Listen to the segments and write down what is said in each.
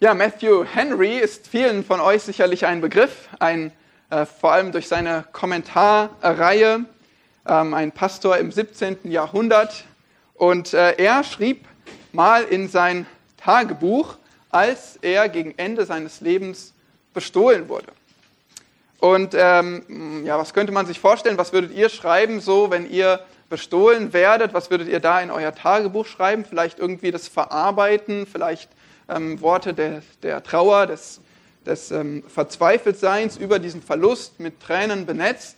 Ja, Matthew Henry ist vielen von euch sicherlich ein Begriff, ein, äh, vor allem durch seine Kommentarreihe, ähm, ein Pastor im 17. Jahrhundert. Und äh, er schrieb mal in sein Tagebuch, als er gegen Ende seines Lebens bestohlen wurde. Und ähm, ja, was könnte man sich vorstellen? Was würdet ihr schreiben, so wenn ihr bestohlen werdet? Was würdet ihr da in euer Tagebuch schreiben? Vielleicht irgendwie das Verarbeiten, vielleicht ähm, Worte der, der, Trauer, des, des ähm, Verzweifeltseins über diesen Verlust mit Tränen benetzt.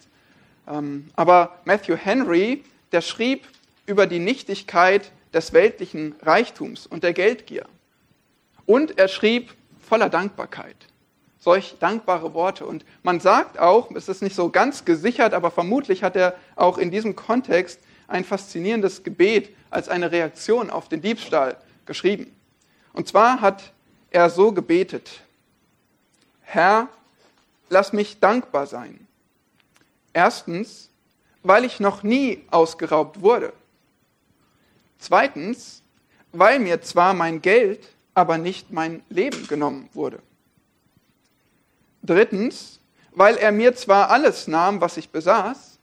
Ähm, aber Matthew Henry, der schrieb über die Nichtigkeit des weltlichen Reichtums und der Geldgier. Und er schrieb voller Dankbarkeit. Solch dankbare Worte. Und man sagt auch, es ist nicht so ganz gesichert, aber vermutlich hat er auch in diesem Kontext ein faszinierendes Gebet als eine Reaktion auf den Diebstahl geschrieben. Und zwar hat er so gebetet, Herr, lass mich dankbar sein. Erstens, weil ich noch nie ausgeraubt wurde. Zweitens, weil mir zwar mein Geld, aber nicht mein Leben genommen wurde. Drittens, weil er mir zwar alles nahm, was ich besaß,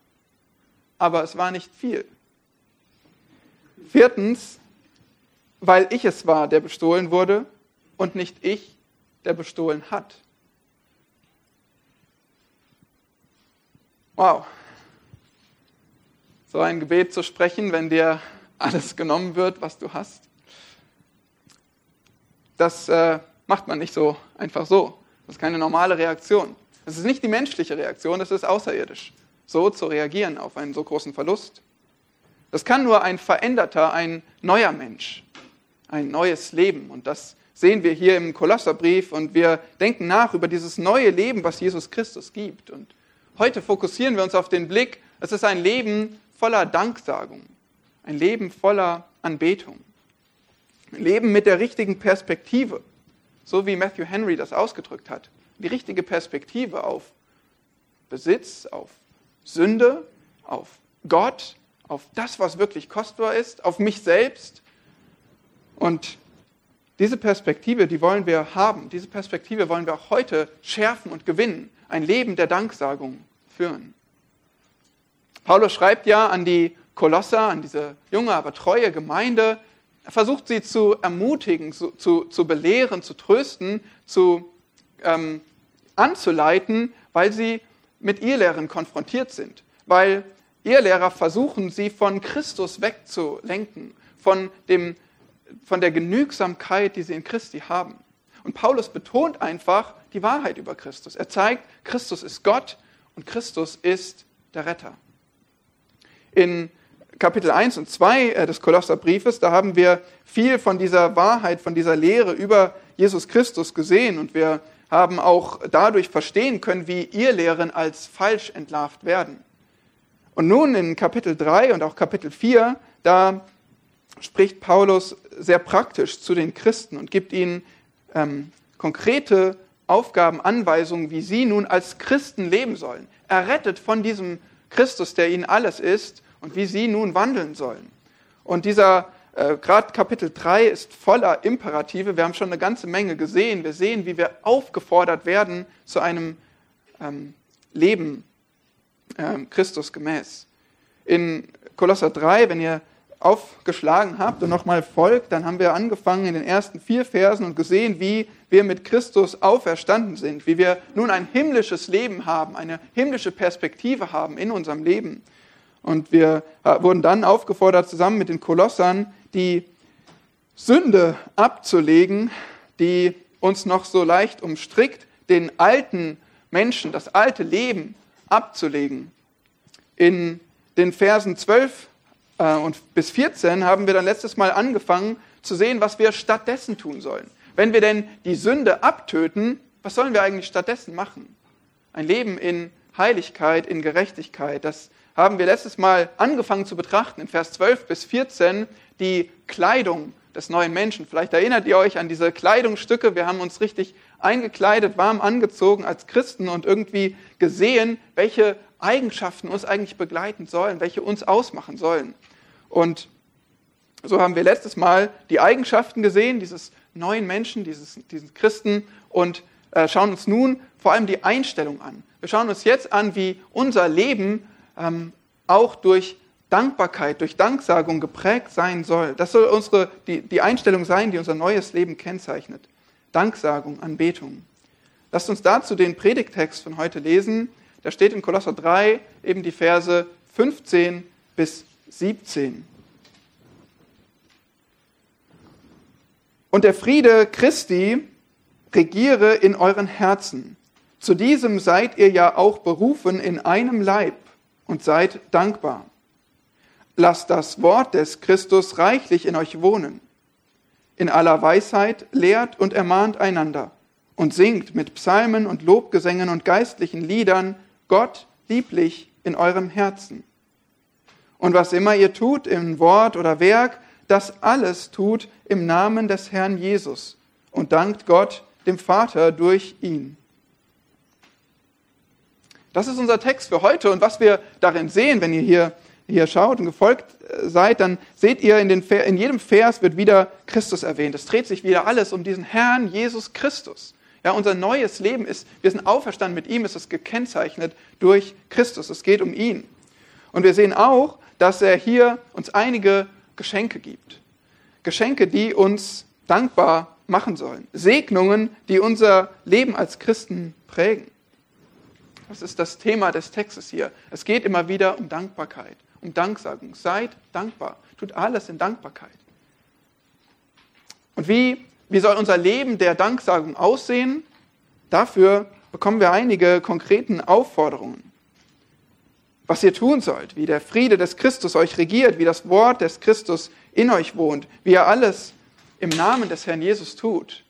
aber es war nicht viel. Viertens, weil ich es war, der bestohlen wurde und nicht ich, der bestohlen hat. Wow. So ein Gebet zu sprechen, wenn dir alles genommen wird, was du hast, das äh, macht man nicht so einfach so. Das ist keine normale Reaktion. Das ist nicht die menschliche Reaktion, das ist außerirdisch, so zu reagieren auf einen so großen Verlust. Das kann nur ein veränderter, ein neuer Mensch ein neues Leben. Und das sehen wir hier im Kolosserbrief und wir denken nach über dieses neue Leben, was Jesus Christus gibt. Und heute fokussieren wir uns auf den Blick, es ist ein Leben voller Danksagung, ein Leben voller Anbetung, ein Leben mit der richtigen Perspektive, so wie Matthew Henry das ausgedrückt hat. Die richtige Perspektive auf Besitz, auf Sünde, auf Gott, auf das, was wirklich kostbar ist, auf mich selbst und diese Perspektive, die wollen wir haben. Diese Perspektive wollen wir auch heute schärfen und gewinnen. Ein Leben der Danksagung führen. Paulus schreibt ja an die Kolosser, an diese junge, aber treue Gemeinde. Er versucht sie zu ermutigen, zu, zu, zu belehren, zu trösten, zu, ähm, anzuleiten, weil sie mit Irrlehren konfrontiert sind. Weil Irrlehrer versuchen, sie von Christus wegzulenken, von dem von der Genügsamkeit, die sie in Christi haben. Und Paulus betont einfach die Wahrheit über Christus. Er zeigt, Christus ist Gott und Christus ist der Retter. In Kapitel 1 und 2 äh, des Kolosserbriefes, da haben wir viel von dieser Wahrheit, von dieser Lehre über Jesus Christus gesehen und wir haben auch dadurch verstehen können, wie ihr Lehren als falsch entlarvt werden. Und nun in Kapitel 3 und auch Kapitel 4, da spricht Paulus sehr praktisch zu den Christen und gibt ihnen ähm, konkrete Aufgaben, Anweisungen, wie sie nun als Christen leben sollen. Errettet von diesem Christus, der ihnen alles ist, und wie sie nun wandeln sollen. Und dieser, äh, gerade Kapitel 3 ist voller Imperative. Wir haben schon eine ganze Menge gesehen. Wir sehen, wie wir aufgefordert werden zu einem ähm, Leben äh, Christus gemäß. In Kolosser 3, wenn ihr aufgeschlagen habt und nochmal folgt, dann haben wir angefangen in den ersten vier Versen und gesehen, wie wir mit Christus auferstanden sind, wie wir nun ein himmlisches Leben haben, eine himmlische Perspektive haben in unserem Leben. Und wir äh, wurden dann aufgefordert, zusammen mit den Kolossern die Sünde abzulegen, die uns noch so leicht umstrickt, den alten Menschen, das alte Leben abzulegen. In den Versen 12 äh, und bis 14 haben wir dann letztes Mal angefangen zu sehen, was wir stattdessen tun sollen. Wenn wir denn die Sünde abtöten, was sollen wir eigentlich stattdessen machen? Ein Leben in Heiligkeit, in Gerechtigkeit. Das haben wir letztes Mal angefangen zu betrachten, in Vers 12 bis 14, die Kleidung des neuen Menschen. Vielleicht erinnert ihr euch an diese Kleidungsstücke. Wir haben uns richtig eingekleidet, warm angezogen als Christen und irgendwie gesehen, welche Eigenschaften uns eigentlich begleiten sollen, welche uns ausmachen sollen. Und So haben wir letztes Mal die Eigenschaften gesehen, dieses neuen Menschen, dieses, diesen Christen, und äh, schauen uns nun vor allem die Einstellung an. Wir schauen uns jetzt an, wie unser Leben ähm, auch durch Dankbarkeit, durch Danksagung geprägt sein soll. Das soll unsere, die, die Einstellung sein, die unser neues Leben kennzeichnet. Danksagung, Anbetung. Lasst uns dazu den Predigtext von heute lesen. Da steht in Kolosser 3 eben die Verse 15 bis 17. Und der Friede Christi regiere in euren Herzen. Zu diesem seid ihr ja auch berufen in einem Leib und seid dankbar. Lasst das Wort des Christus reichlich in euch wohnen. In aller Weisheit lehrt und ermahnt einander und singt mit Psalmen und Lobgesängen und geistlichen Liedern Gott lieblich in eurem Herzen. Und was immer ihr tut in Wort oder Werk, das alles tut im Namen des Herrn Jesus und dankt Gott, dem Vater, durch ihn. Das ist unser Text für heute und was wir darin sehen, wenn ihr hier, hier schaut und gefolgt äh, seid, dann seht ihr, in, den, in jedem Vers wird wieder Christus erwähnt. Es dreht sich wieder alles um diesen Herrn Jesus Christus. Ja, unser neues Leben ist, wir sind auferstanden mit ihm, ist es gekennzeichnet durch Christus. Es geht um ihn. Und wir sehen auch, dass er hier uns einige Geschenke gibt. Geschenke, die uns dankbar machen sollen. Segnungen, die unser Leben als Christen prägen. Das ist das Thema des Textes hier. Es geht immer wieder um Dankbarkeit, um Danksagung. Seid dankbar. Tut alles in Dankbarkeit. Und wie, wie soll unser Leben der Danksagung aussehen? Dafür bekommen wir einige konkreten Aufforderungen was ihr tun sollt, wie der Friede des Christus euch regiert, wie das Wort des Christus in euch wohnt, wie ihr alles im Namen des Herrn Jesus tut.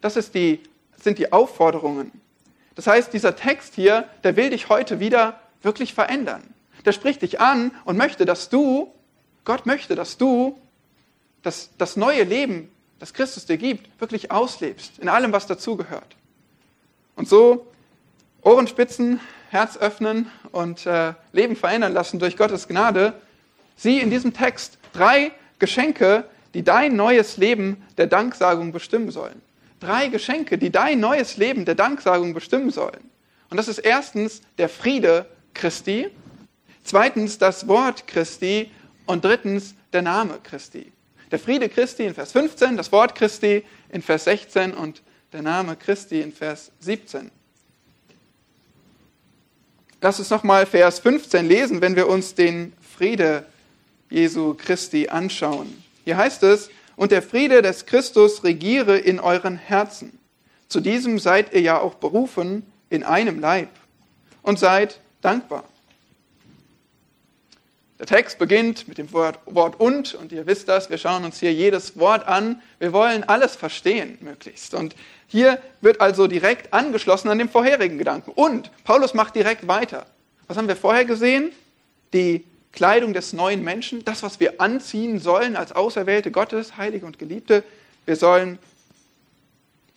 Das die, sind die Aufforderungen. Das heißt, dieser Text hier, der will dich heute wieder wirklich verändern. Der spricht dich an und möchte, dass du, Gott möchte, dass du das, das neue Leben, das Christus dir gibt, wirklich auslebst, in allem, was dazugehört. Und so Ohrenspitzen, Herz öffnen und äh, Leben verändern lassen durch Gottes Gnade, sieh in diesem Text drei Geschenke, die dein neues Leben der Danksagung bestimmen sollen. Drei Geschenke, die dein neues Leben der Danksagung bestimmen sollen. Und das ist erstens der Friede Christi, zweitens das Wort Christi und drittens der Name Christi. Der Friede Christi in Vers 15, das Wort Christi in Vers 16 und der Name Christi in Vers 17. Lass uns nochmal Vers 15 lesen, wenn wir uns den Friede Jesu Christi anschauen. Hier heißt es, und der Friede des Christus regiere in euren Herzen. Zu diesem seid ihr ja auch berufen in einem Leib und seid dankbar. Der Text beginnt mit dem Wort, Wort und, und ihr wisst das, wir schauen uns hier jedes Wort an. Wir wollen alles verstehen, möglichst. Und hier wird also direkt angeschlossen an den vorherigen Gedanken. Und Paulus macht direkt weiter. Was haben wir vorher gesehen? Die Kleidung des neuen Menschen, das, was wir anziehen sollen als Auserwählte Gottes, Heilige und Geliebte. Wir sollen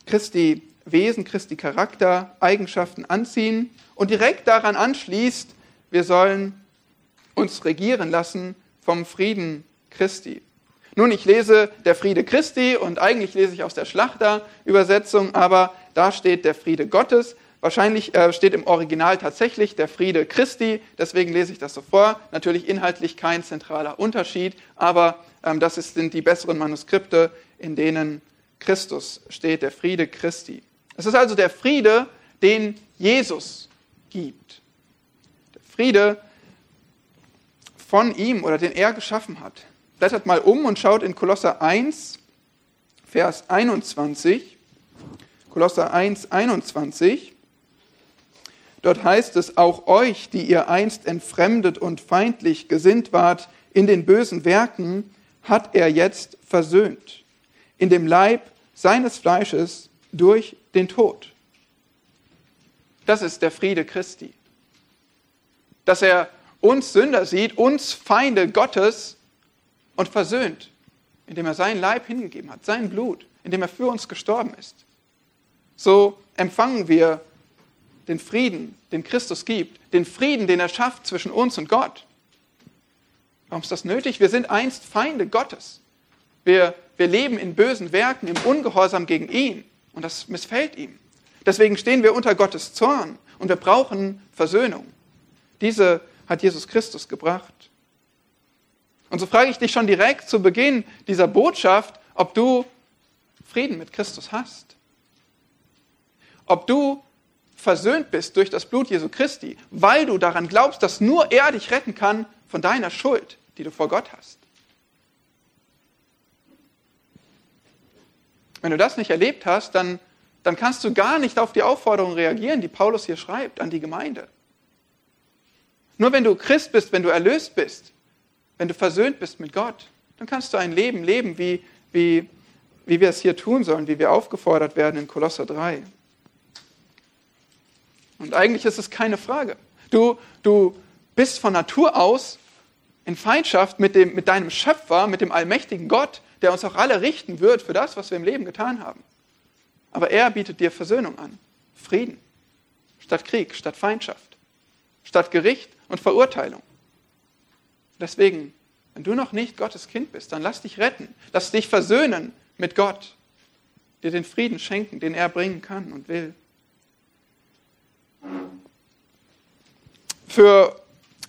Christi Wesen, Christi Charakter, Eigenschaften anziehen. Und direkt daran anschließt, wir sollen uns regieren lassen vom Frieden Christi. Nun, ich lese der Friede Christi und eigentlich lese ich aus der Schlachter-Übersetzung, aber da steht der Friede Gottes. Wahrscheinlich äh, steht im Original tatsächlich der Friede Christi, deswegen lese ich das so vor. Natürlich inhaltlich kein zentraler Unterschied, aber ähm, das ist, sind die besseren Manuskripte, in denen Christus steht, der Friede Christi. Es ist also der Friede, den Jesus gibt. Der Friede, von ihm oder den er geschaffen hat. Blättert mal um und schaut in Kolosser 1, Vers 21. Kolosser 1, 21. Dort heißt es, auch euch, die ihr einst entfremdet und feindlich gesinnt wart in den bösen Werken, hat er jetzt versöhnt, in dem Leib seines Fleisches durch den Tod. Das ist der Friede Christi. Dass er uns Sünder sieht, uns Feinde Gottes und versöhnt, indem er seinen Leib hingegeben hat, sein Blut, indem er für uns gestorben ist. So empfangen wir den Frieden, den Christus gibt, den Frieden, den er schafft zwischen uns und Gott. Warum ist das nötig? Wir sind einst Feinde Gottes. Wir, wir leben in bösen Werken, im Ungehorsam gegen ihn. Und das missfällt ihm. Deswegen stehen wir unter Gottes Zorn und wir brauchen Versöhnung. Diese hat Jesus Christus gebracht. Und so frage ich dich schon direkt zu Beginn dieser Botschaft, ob du Frieden mit Christus hast. Ob du versöhnt bist durch das Blut Jesu Christi, weil du daran glaubst, dass nur er dich retten kann von deiner Schuld, die du vor Gott hast. Wenn du das nicht erlebt hast, dann, dann kannst du gar nicht auf die Aufforderung reagieren, die Paulus hier schreibt an die Gemeinde. Nur wenn du Christ bist, wenn du erlöst bist, wenn du versöhnt bist mit Gott, dann kannst du ein Leben leben, wie, wie, wie wir es hier tun sollen, wie wir aufgefordert werden in Kolosser 3. Und eigentlich ist es keine Frage. Du, du bist von Natur aus in Feindschaft mit, dem, mit deinem Schöpfer, mit dem allmächtigen Gott, der uns auch alle richten wird für das, was wir im Leben getan haben. Aber er bietet dir Versöhnung an, Frieden, statt Krieg, statt Feindschaft, statt Gericht und Verurteilung. Deswegen, wenn du noch nicht Gottes Kind bist, dann lass dich retten, lass dich versöhnen mit Gott, dir den Frieden schenken, den er bringen kann und will. Für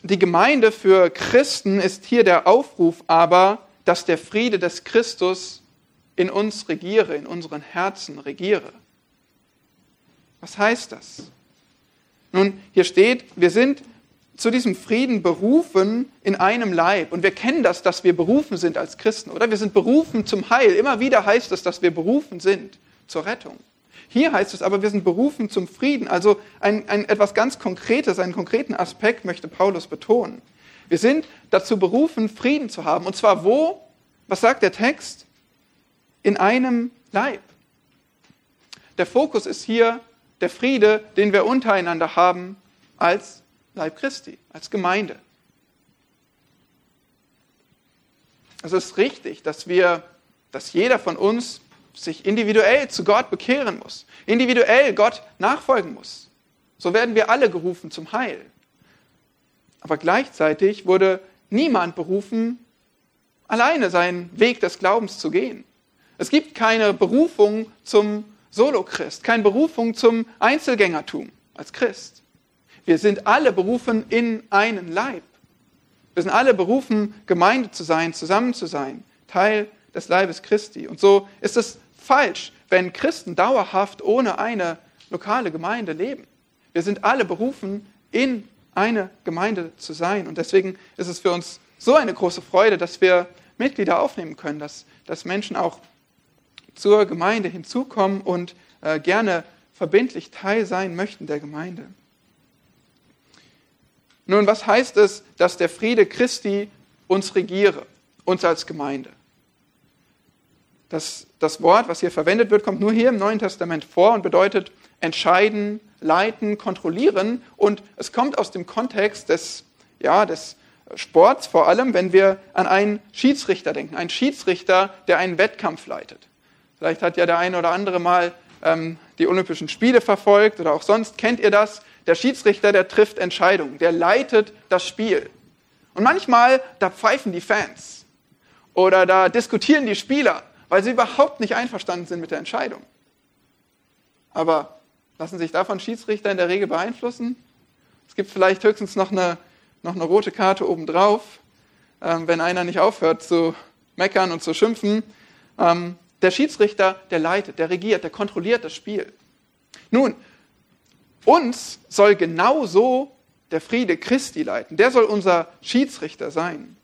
die Gemeinde, für Christen ist hier der Aufruf aber, dass der Friede des Christus in uns regiere, in unseren Herzen regiere. Was heißt das? Nun, hier steht, wir sind zu diesem Frieden berufen in einem Leib. Und wir kennen das, dass wir berufen sind als Christen, oder? Wir sind berufen zum Heil. Immer wieder heißt es, dass wir berufen sind zur Rettung. Hier heißt es aber, wir sind berufen zum Frieden. Also ein, ein etwas ganz Konkretes, einen konkreten Aspekt möchte Paulus betonen. Wir sind dazu berufen, Frieden zu haben. Und zwar wo? Was sagt der Text? In einem Leib. Der Fokus ist hier der Friede, den wir untereinander haben als Leib Christi, als Gemeinde. Es ist richtig, dass wir, dass jeder von uns sich individuell zu Gott bekehren muss, individuell Gott nachfolgen muss. So werden wir alle gerufen zum Heil. Aber gleichzeitig wurde niemand berufen, alleine seinen Weg des Glaubens zu gehen. Es gibt keine Berufung zum Solo-Christ, keine Berufung zum Einzelgängertum als Christ. Wir sind alle berufen in einen Leib. Wir sind alle berufen, Gemeinde zu sein, zusammen zu sein, Teil des Leibes Christi. Und so ist es falsch, wenn Christen dauerhaft ohne eine lokale Gemeinde leben. Wir sind alle berufen, in eine Gemeinde zu sein. Und deswegen ist es für uns so eine große Freude, dass wir Mitglieder aufnehmen können, dass, dass Menschen auch zur Gemeinde hinzukommen und äh, gerne verbindlich Teil sein möchten der Gemeinde. Nun, was heißt es, dass der Friede Christi uns regiere, uns als Gemeinde? Das, das Wort, was hier verwendet wird, kommt nur hier im Neuen Testament vor und bedeutet entscheiden, leiten, kontrollieren. Und es kommt aus dem Kontext des, ja, des Sports vor allem, wenn wir an einen Schiedsrichter denken. Ein Schiedsrichter, der einen Wettkampf leitet. Vielleicht hat ja der eine oder andere mal ähm, die Olympischen Spiele verfolgt oder auch sonst kennt ihr das. Der Schiedsrichter, der trifft Entscheidungen, der leitet das Spiel. Und manchmal, da pfeifen die Fans oder da diskutieren die Spieler, weil sie überhaupt nicht einverstanden sind mit der Entscheidung. Aber lassen sich davon Schiedsrichter in der Regel beeinflussen? Es gibt vielleicht höchstens noch eine, noch eine rote Karte obendrauf, ähm, wenn einer nicht aufhört zu meckern und zu schimpfen. Ähm, der Schiedsrichter, der leitet, der regiert, der kontrolliert das Spiel. Nun, uns soll genauso der Friede Christi leiten. Der soll unser Schiedsrichter sein.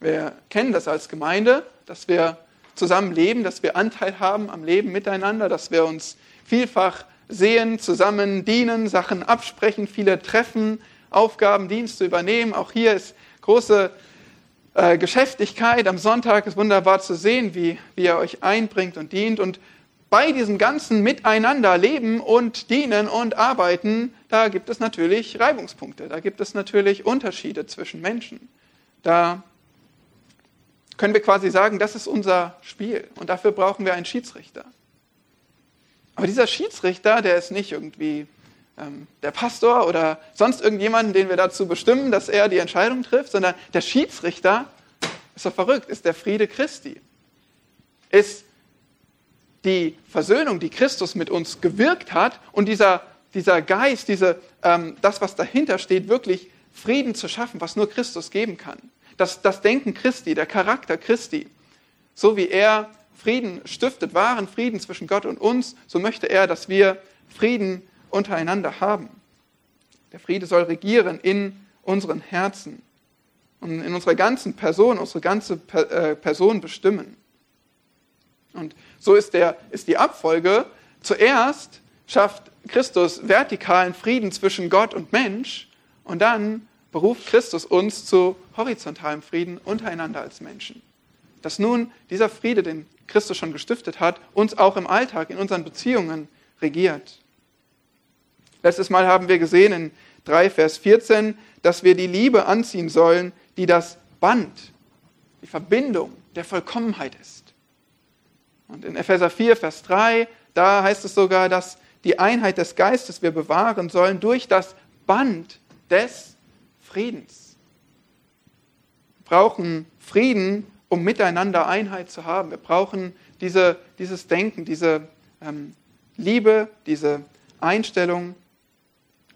Wir kennen das als Gemeinde, dass wir zusammen leben, dass wir Anteil haben am Leben miteinander, dass wir uns vielfach sehen, zusammen dienen, Sachen absprechen, viele treffen, Aufgaben, Dienste übernehmen. Auch hier ist große äh, Geschäftigkeit. Am Sonntag ist wunderbar zu sehen, wie, wie ihr euch einbringt und dient. Und bei diesem ganzen Miteinander leben und dienen und arbeiten, da gibt es natürlich Reibungspunkte, da gibt es natürlich Unterschiede zwischen Menschen. Da können wir quasi sagen, das ist unser Spiel und dafür brauchen wir einen Schiedsrichter. Aber dieser Schiedsrichter, der ist nicht irgendwie ähm, der Pastor oder sonst irgendjemanden, den wir dazu bestimmen, dass er die Entscheidung trifft, sondern der Schiedsrichter, ist doch verrückt, ist der Friede Christi. Ist die Versöhnung, die Christus mit uns gewirkt hat und dieser, dieser Geist, diese, ähm, das, was dahinter steht, wirklich Frieden zu schaffen, was nur Christus geben kann. Das, das Denken Christi, der Charakter Christi, so wie er Frieden stiftet, wahren Frieden zwischen Gott und uns, so möchte er, dass wir Frieden untereinander haben. Der Friede soll regieren in unseren Herzen und in unserer ganzen Person, unsere ganze äh, Person bestimmen. Und so ist, der, ist die Abfolge. Zuerst schafft Christus vertikalen Frieden zwischen Gott und Mensch und dann beruft Christus uns zu horizontalem Frieden untereinander als Menschen. Dass nun dieser Friede, den Christus schon gestiftet hat, uns auch im Alltag, in unseren Beziehungen regiert. Letztes Mal haben wir gesehen in 3, Vers 14, dass wir die Liebe anziehen sollen, die das Band, die Verbindung der Vollkommenheit ist. Und in Epheser 4, Vers 3, da heißt es sogar, dass die Einheit des Geistes wir bewahren sollen durch das Band des Friedens. Wir brauchen Frieden, um miteinander Einheit zu haben. Wir brauchen diese, dieses Denken, diese ähm, Liebe, diese Einstellung,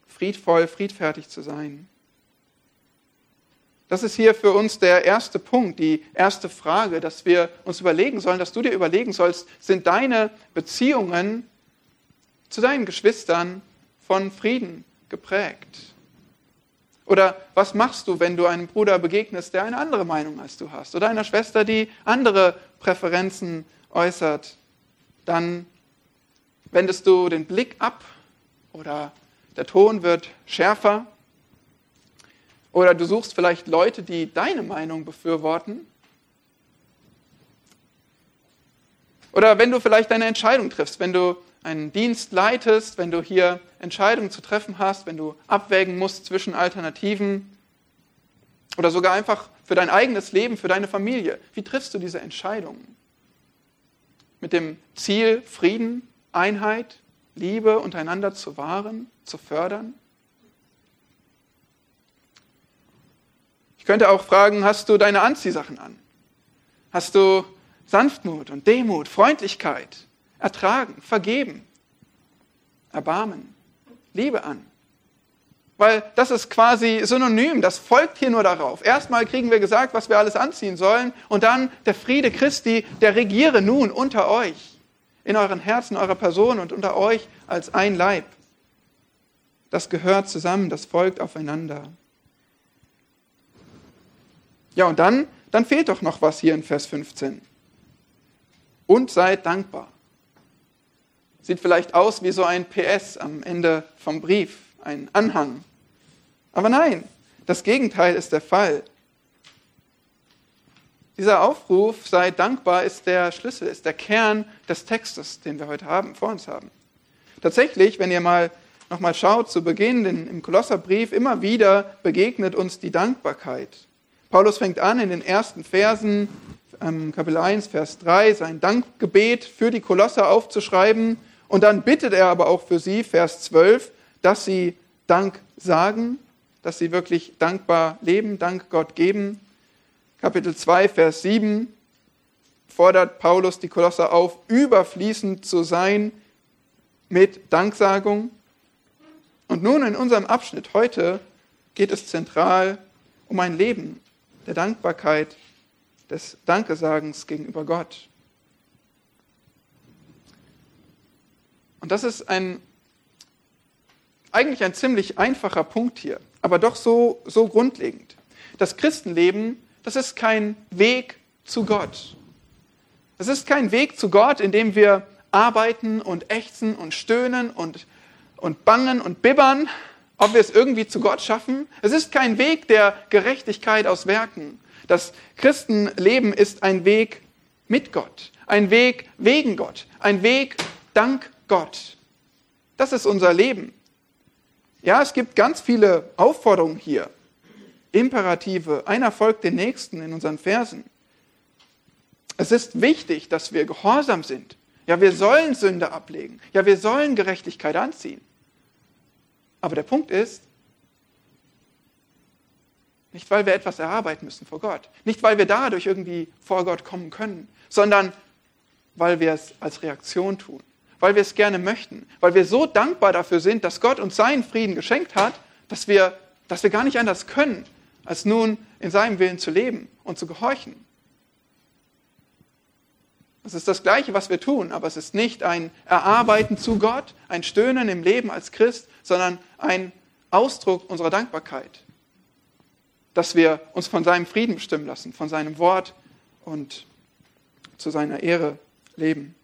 friedvoll, friedfertig zu sein. Das ist hier für uns der erste Punkt, die erste Frage, dass wir uns überlegen sollen, dass du dir überlegen sollst, sind deine Beziehungen zu deinen Geschwistern von Frieden geprägt? Oder was machst du, wenn du einem Bruder begegnest, der eine andere Meinung als du hast? Oder einer Schwester, die andere Präferenzen äußert? Dann wendest du den Blick ab oder der Ton wird schärfer oder du suchst vielleicht Leute, die deine Meinung befürworten. Oder wenn du vielleicht eine Entscheidung triffst, wenn du einen Dienst leitest, wenn du hier Entscheidungen zu treffen hast, wenn du abwägen musst zwischen Alternativen oder sogar einfach für dein eigenes Leben, für deine Familie. Wie triffst du diese Entscheidungen? Mit dem Ziel, Frieden, Einheit, Liebe untereinander zu wahren, zu fördern? Ich könnte auch fragen, hast du deine Anziehsachen an? Hast du Sanftmut und Demut, Freundlichkeit, Ertragen, Vergeben, Erbarmen, Liebe an? Weil das ist quasi synonym, das folgt hier nur darauf. Erstmal kriegen wir gesagt, was wir alles anziehen sollen und dann der Friede Christi, der regiere nun unter euch, in euren Herzen, eurer Person und unter euch als ein Leib. Das gehört zusammen, das folgt aufeinander. Ja, und dann, dann fehlt doch noch was hier in Vers 15. Und seid dankbar. Sieht vielleicht aus wie so ein PS am Ende vom Brief, ein Anhang. Aber nein, das Gegenteil ist der Fall. Dieser Aufruf, sei dankbar, ist der Schlüssel, ist der Kern des Textes, den wir heute haben, vor uns haben. Tatsächlich, wenn ihr mal nochmal schaut, zu Beginn im Kolosserbrief, immer wieder begegnet uns die Dankbarkeit. Paulus fängt an in den ersten Versen, ähm, Kapitel 1, Vers 3, sein Dankgebet für die Kolosser aufzuschreiben. Und dann bittet er aber auch für sie, Vers 12, dass sie Dank sagen, dass sie wirklich dankbar leben, Dank Gott geben. Kapitel 2, Vers 7 fordert Paulus die Kolosser auf, überfließend zu sein mit Danksagung. Und nun in unserem Abschnitt heute geht es zentral um ein Leben der Dankbarkeit, des Dankesagens gegenüber Gott. Und das ist ein, eigentlich ein ziemlich einfacher Punkt hier, aber doch so, so grundlegend. Das Christenleben, das ist kein Weg zu Gott. Es ist kein Weg zu Gott, in dem wir arbeiten und ächzen und stöhnen und, und bangen und bibbern ob wir es irgendwie zu Gott schaffen. Es ist kein Weg der Gerechtigkeit aus Werken. Das Christenleben ist ein Weg mit Gott, ein Weg wegen Gott, ein Weg dank Gott. Das ist unser Leben. Ja, es gibt ganz viele Aufforderungen hier, Imperative, einer folgt den nächsten in unseren Versen. Es ist wichtig, dass wir gehorsam sind. Ja, wir sollen Sünde ablegen. Ja, wir sollen Gerechtigkeit anziehen. Aber der Punkt ist, nicht weil wir etwas erarbeiten müssen vor Gott, nicht weil wir dadurch irgendwie vor Gott kommen können, sondern weil wir es als Reaktion tun, weil wir es gerne möchten, weil wir so dankbar dafür sind, dass Gott uns seinen Frieden geschenkt hat, dass wir, dass wir gar nicht anders können, als nun in seinem Willen zu leben und zu gehorchen. Es ist das Gleiche, was wir tun, aber es ist nicht ein Erarbeiten zu Gott, ein Stöhnen im Leben als Christ, sondern ein Ausdruck unserer Dankbarkeit, dass wir uns von seinem Frieden bestimmen lassen, von seinem Wort und zu seiner Ehre leben.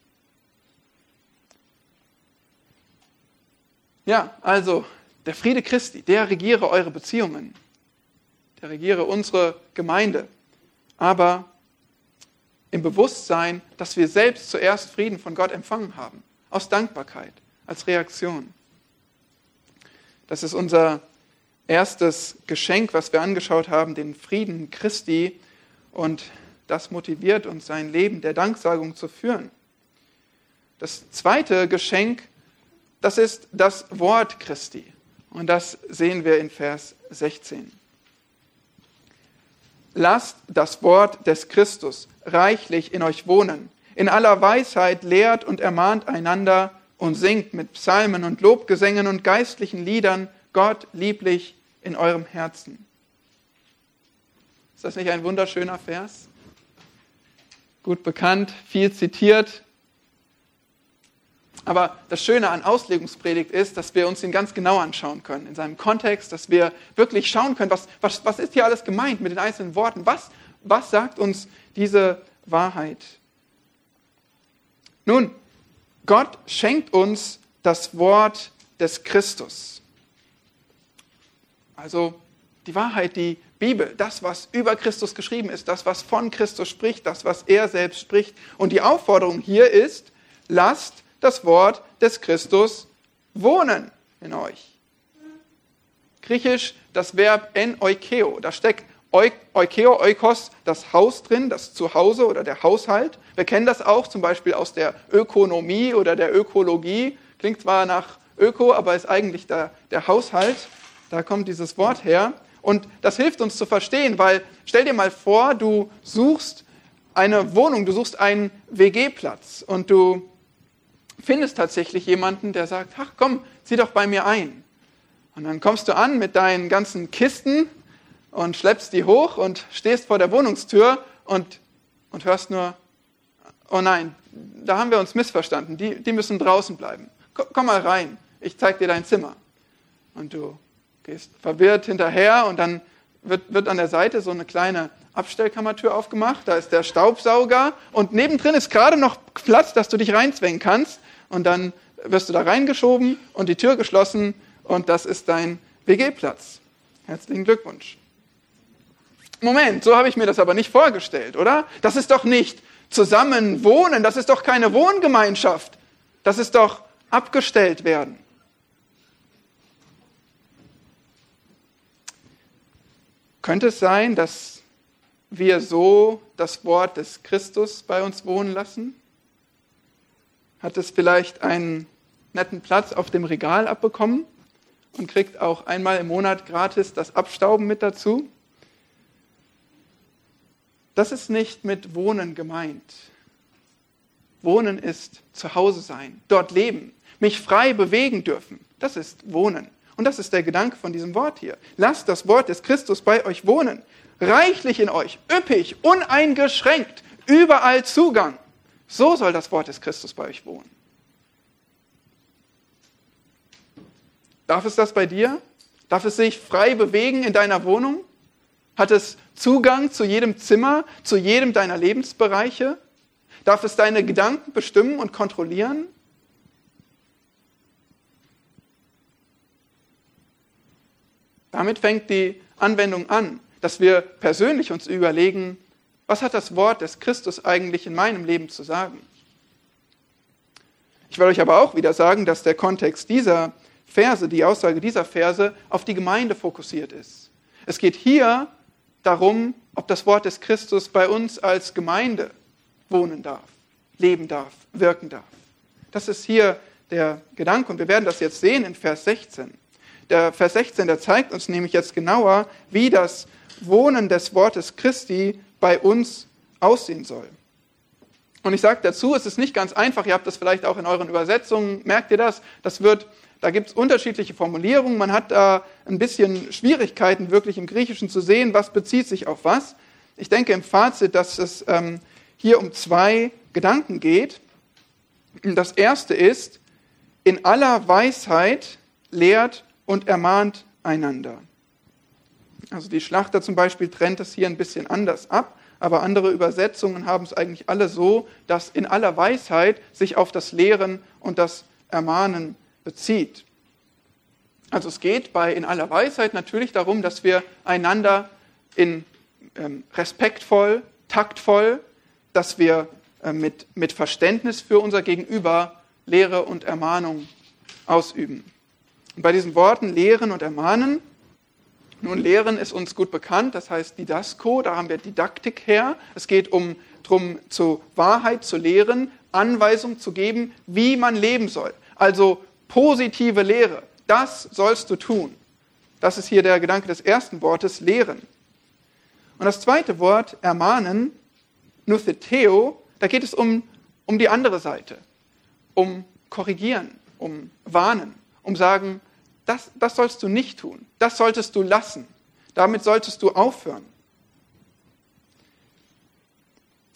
Ja, also der Friede Christi, der regiere eure Beziehungen, der regiere unsere Gemeinde, aber im Bewusstsein, dass wir selbst zuerst Frieden von Gott empfangen haben, aus Dankbarkeit, als Reaktion. Das ist unser erstes Geschenk, was wir angeschaut haben, den Frieden Christi. Und das motiviert uns, sein Leben der Danksagung zu führen. Das zweite Geschenk, das ist das Wort Christi. Und das sehen wir in Vers 16. Lasst das Wort des Christus reichlich in euch wohnen. In aller Weisheit lehrt und ermahnt einander und singt mit Psalmen und Lobgesängen und geistlichen Liedern Gott lieblich in eurem Herzen. Ist das nicht ein wunderschöner Vers? Gut bekannt, viel zitiert. Aber das Schöne an Auslegungspredigt ist, dass wir uns ihn ganz genau anschauen können, in seinem Kontext, dass wir wirklich schauen können, was, was, was ist hier alles gemeint mit den einzelnen Worten? Was, was sagt uns diese Wahrheit? Nun, Gott schenkt uns das Wort des Christus. Also die Wahrheit, die Bibel, das, was über Christus geschrieben ist, das, was von Christus spricht, das, was er selbst spricht. Und die Aufforderung hier ist, lasst das Wort des Christus wohnen in euch. Griechisch das Verb en oikeo, da steckt Oikeo, Oikos, das Haus drin, das Zuhause oder der Haushalt. Wir kennen das auch zum Beispiel aus der Ökonomie oder der Ökologie. Klingt zwar nach Öko, aber ist eigentlich der, der Haushalt. Da kommt dieses Wort her. Und das hilft uns zu verstehen, weil stell dir mal vor, du suchst eine Wohnung, du suchst einen WG-Platz und du findest tatsächlich jemanden, der sagt, ach komm, zieh doch bei mir ein. Und dann kommst du an mit deinen ganzen Kisten und schleppst die hoch und stehst vor der Wohnungstür und, und hörst nur, oh nein, da haben wir uns missverstanden, die, die müssen draußen bleiben. Komm mal rein, ich zeig dir dein Zimmer. Und du gehst verwirrt hinterher und dann wird, wird an der Seite so eine kleine Abstellkammertür aufgemacht, da ist der Staubsauger und nebendrin ist gerade noch Platz, dass du dich reinzwängen kannst und dann wirst du da reingeschoben und die Tür geschlossen und das ist dein WG-Platz. Herzlichen Glückwunsch. Moment, so habe ich mir das aber nicht vorgestellt, oder? Das ist doch nicht zusammen wohnen, das ist doch keine Wohngemeinschaft. Das ist doch abgestellt werden. Könnte es sein, dass wir so das Wort des Christus bei uns wohnen lassen? Hat es vielleicht einen netten Platz auf dem Regal abbekommen und kriegt auch einmal im Monat gratis das Abstauben mit dazu? Das ist nicht mit Wohnen gemeint. Wohnen ist zu Hause sein, dort leben, mich frei bewegen dürfen. Das ist Wohnen. Und das ist der Gedanke von diesem Wort hier. Lasst das Wort des Christus bei euch wohnen. Reichlich in euch, üppig, uneingeschränkt, überall Zugang. So soll das Wort des Christus bei euch wohnen. Darf es das bei dir? Darf es sich frei bewegen in deiner Wohnung? Hat es Zugang zu jedem Zimmer, zu jedem deiner Lebensbereiche? Darf es deine Gedanken bestimmen und kontrollieren? Damit fängt die Anwendung an, dass wir persönlich uns überlegen, was hat das Wort des Christus eigentlich in meinem Leben zu sagen? Ich will euch aber auch wieder sagen, dass der Kontext dieser Verse, die Aussage dieser Verse auf die Gemeinde fokussiert ist. Es geht hier darum, ob das Wort des Christus bei uns als Gemeinde wohnen darf, leben darf, wirken darf. Das ist hier der Gedanke und wir werden das jetzt sehen in Vers 16. Der Vers 16, der zeigt uns nämlich jetzt genauer, wie das Wohnen des Wortes Christi bei uns aussehen soll. Und ich sage dazu, es ist nicht ganz einfach, ihr habt das vielleicht auch in euren Übersetzungen, merkt ihr das? Das wird, da gibt es unterschiedliche Formulierungen, man hat da ein bisschen Schwierigkeiten wirklich im Griechischen zu sehen, was bezieht sich auf was. Ich denke im Fazit, dass es ähm, hier um zwei Gedanken geht. Das erste ist, in aller Weisheit lehrt und ermahnt einander. Also die Schlachter zum Beispiel trennt es hier ein bisschen anders ab, aber andere Übersetzungen haben es eigentlich alle so, dass in aller Weisheit sich auf das Lehren und das Ermahnen bezieht. Also es geht bei in aller Weisheit natürlich darum, dass wir einander in ähm, respektvoll, taktvoll, dass wir äh, mit, mit Verständnis für unser Gegenüber Lehre und Ermahnung ausüben. Und bei diesen Worten Lehren und Ermahnen nun, Lehren ist uns gut bekannt, das heißt Didasko, da haben wir Didaktik her. Es geht um darum, zur Wahrheit zu lehren, Anweisung zu geben, wie man leben soll. Also positive Lehre, das sollst du tun. Das ist hier der Gedanke des ersten Wortes, lehren. Und das zweite Wort, ermahnen, nutheteo, da geht es um, um die andere Seite, um korrigieren, um warnen, um sagen, das, das sollst du nicht tun. Das solltest du lassen. Damit solltest du aufhören.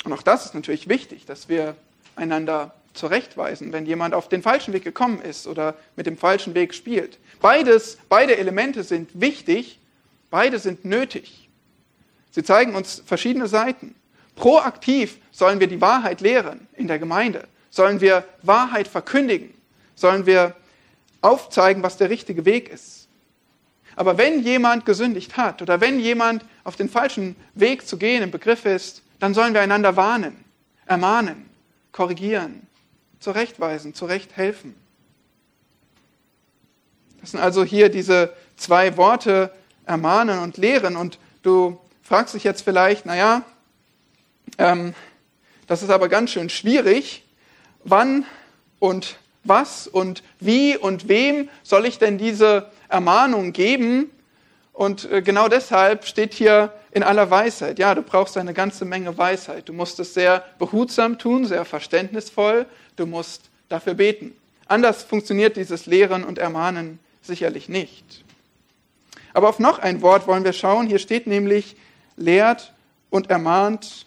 Und auch das ist natürlich wichtig, dass wir einander zurechtweisen, wenn jemand auf den falschen Weg gekommen ist oder mit dem falschen Weg spielt. Beides, beide Elemente sind wichtig, beide sind nötig. Sie zeigen uns verschiedene Seiten. Proaktiv sollen wir die Wahrheit lehren in der Gemeinde, sollen wir Wahrheit verkündigen, sollen wir aufzeigen, was der richtige Weg ist. Aber wenn jemand gesündigt hat oder wenn jemand auf den falschen Weg zu gehen im Begriff ist, dann sollen wir einander warnen, ermahnen, korrigieren, zurechtweisen, zurecht helfen. Das sind also hier diese zwei Worte, ermahnen und lehren. Und du fragst dich jetzt vielleicht, naja, ähm, das ist aber ganz schön schwierig. Wann und was und wie und wem soll ich denn diese Ermahnung geben? Und äh, genau deshalb steht hier in aller Weisheit. Ja, du brauchst eine ganze Menge Weisheit. Du musst es sehr behutsam tun, sehr verständnisvoll. Du musst dafür beten. Anders funktioniert dieses Lehren und Ermahnen sicherlich nicht. Aber auf noch ein Wort wollen wir schauen. Hier steht nämlich, lehrt und ermahnt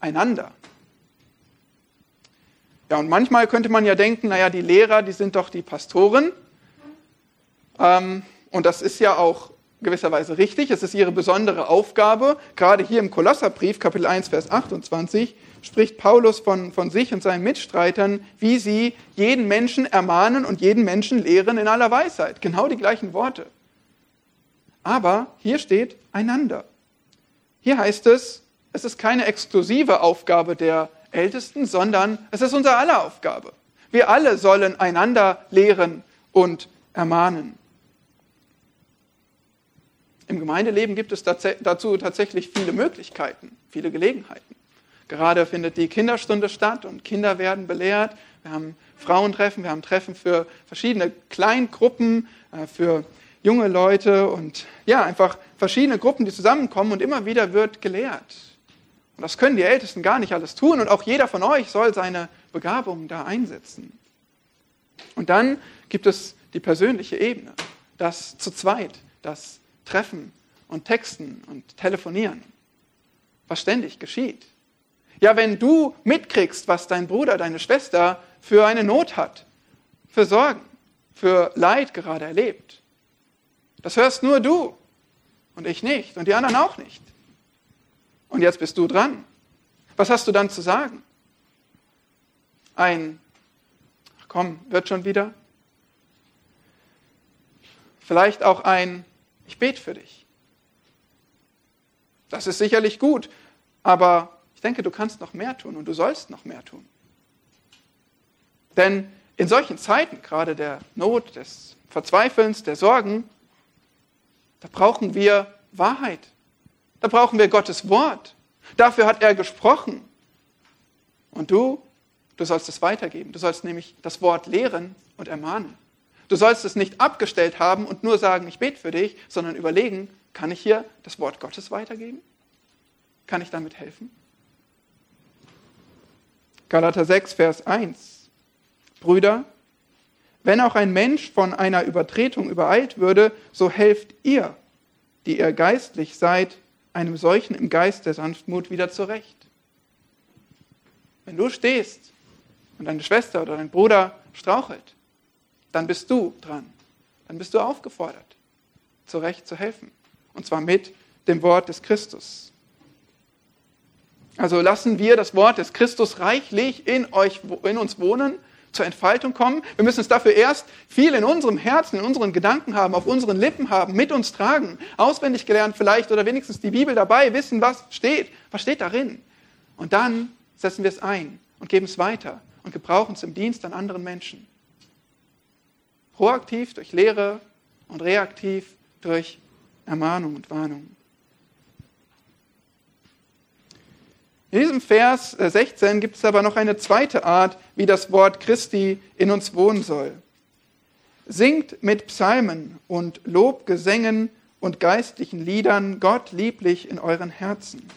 einander. Ja, und manchmal könnte man ja denken, naja, die Lehrer, die sind doch die Pastoren. Ähm, und das ist ja auch gewisserweise richtig. Es ist ihre besondere Aufgabe. Gerade hier im Kolosserbrief, Kapitel 1, Vers 28, spricht Paulus von, von sich und seinen Mitstreitern, wie sie jeden Menschen ermahnen und jeden Menschen lehren in aller Weisheit. Genau die gleichen Worte. Aber hier steht einander. Hier heißt es, es ist keine exklusive Aufgabe der Ältesten, sondern es ist unsere aller Aufgabe. Wir alle sollen einander lehren und ermahnen. Im Gemeindeleben gibt es dazu tatsächlich viele Möglichkeiten, viele Gelegenheiten. Gerade findet die Kinderstunde statt und Kinder werden belehrt. Wir haben Frauentreffen, wir haben Treffen für verschiedene Kleingruppen, äh, für junge Leute und ja, einfach verschiedene Gruppen, die zusammenkommen und immer wieder wird gelehrt. Und das können die Ältesten gar nicht alles tun und auch jeder von euch soll seine Begabung da einsetzen. Und dann gibt es die persönliche Ebene, das zu zweit, das Treffen und Texten und Telefonieren, was ständig geschieht. Ja, wenn du mitkriegst, was dein Bruder, deine Schwester für eine Not hat, für Sorgen, für Leid gerade erlebt, das hörst nur du und ich nicht und die anderen auch nicht. Und jetzt bist du dran. Was hast du dann zu sagen? Ein, ach komm, wird schon wieder. Vielleicht auch ein, ich bete für dich. Das ist sicherlich gut, aber ich denke, du kannst noch mehr tun und du sollst noch mehr tun. Denn in solchen Zeiten, gerade der Not, des Verzweifelns, der Sorgen, da brauchen wir Wahrheit. Da brauchen wir Gottes Wort. Dafür hat er gesprochen. Und du, du sollst es weitergeben. Du sollst nämlich das Wort lehren und ermahnen. Du sollst es nicht abgestellt haben und nur sagen, ich bete für dich, sondern überlegen, kann ich hier das Wort Gottes weitergeben? Kann ich damit helfen? Galater 6, Vers 1. Brüder, wenn auch ein Mensch von einer Übertretung übereilt würde, so helft ihr, die ihr geistlich seid, einem solchen im Geist der Sanftmut wieder zurecht. Wenn du stehst und deine Schwester oder dein Bruder strauchelt, dann bist du dran. Dann bist du aufgefordert, zurecht zu helfen. Und zwar mit dem Wort des Christus. Also lassen wir das Wort des Christus reichlich in, euch, in uns wohnen, zur Entfaltung kommen. Wir müssen es dafür erst viel in unserem Herzen, in unseren Gedanken haben, auf unseren Lippen haben, mit uns tragen, auswendig gelernt vielleicht oder wenigstens die Bibel dabei, wissen, was steht, was steht darin. Und dann setzen wir es ein und geben es weiter und gebrauchen es im Dienst an anderen Menschen. Proaktiv durch Lehre und reaktiv durch Ermahnung und Warnung. In diesem Vers 16 gibt es aber noch eine zweite Art, wie das Wort Christi in uns wohnen soll. Singt mit Psalmen und Lobgesängen und geistlichen Liedern Gott lieblich in euren Herzen.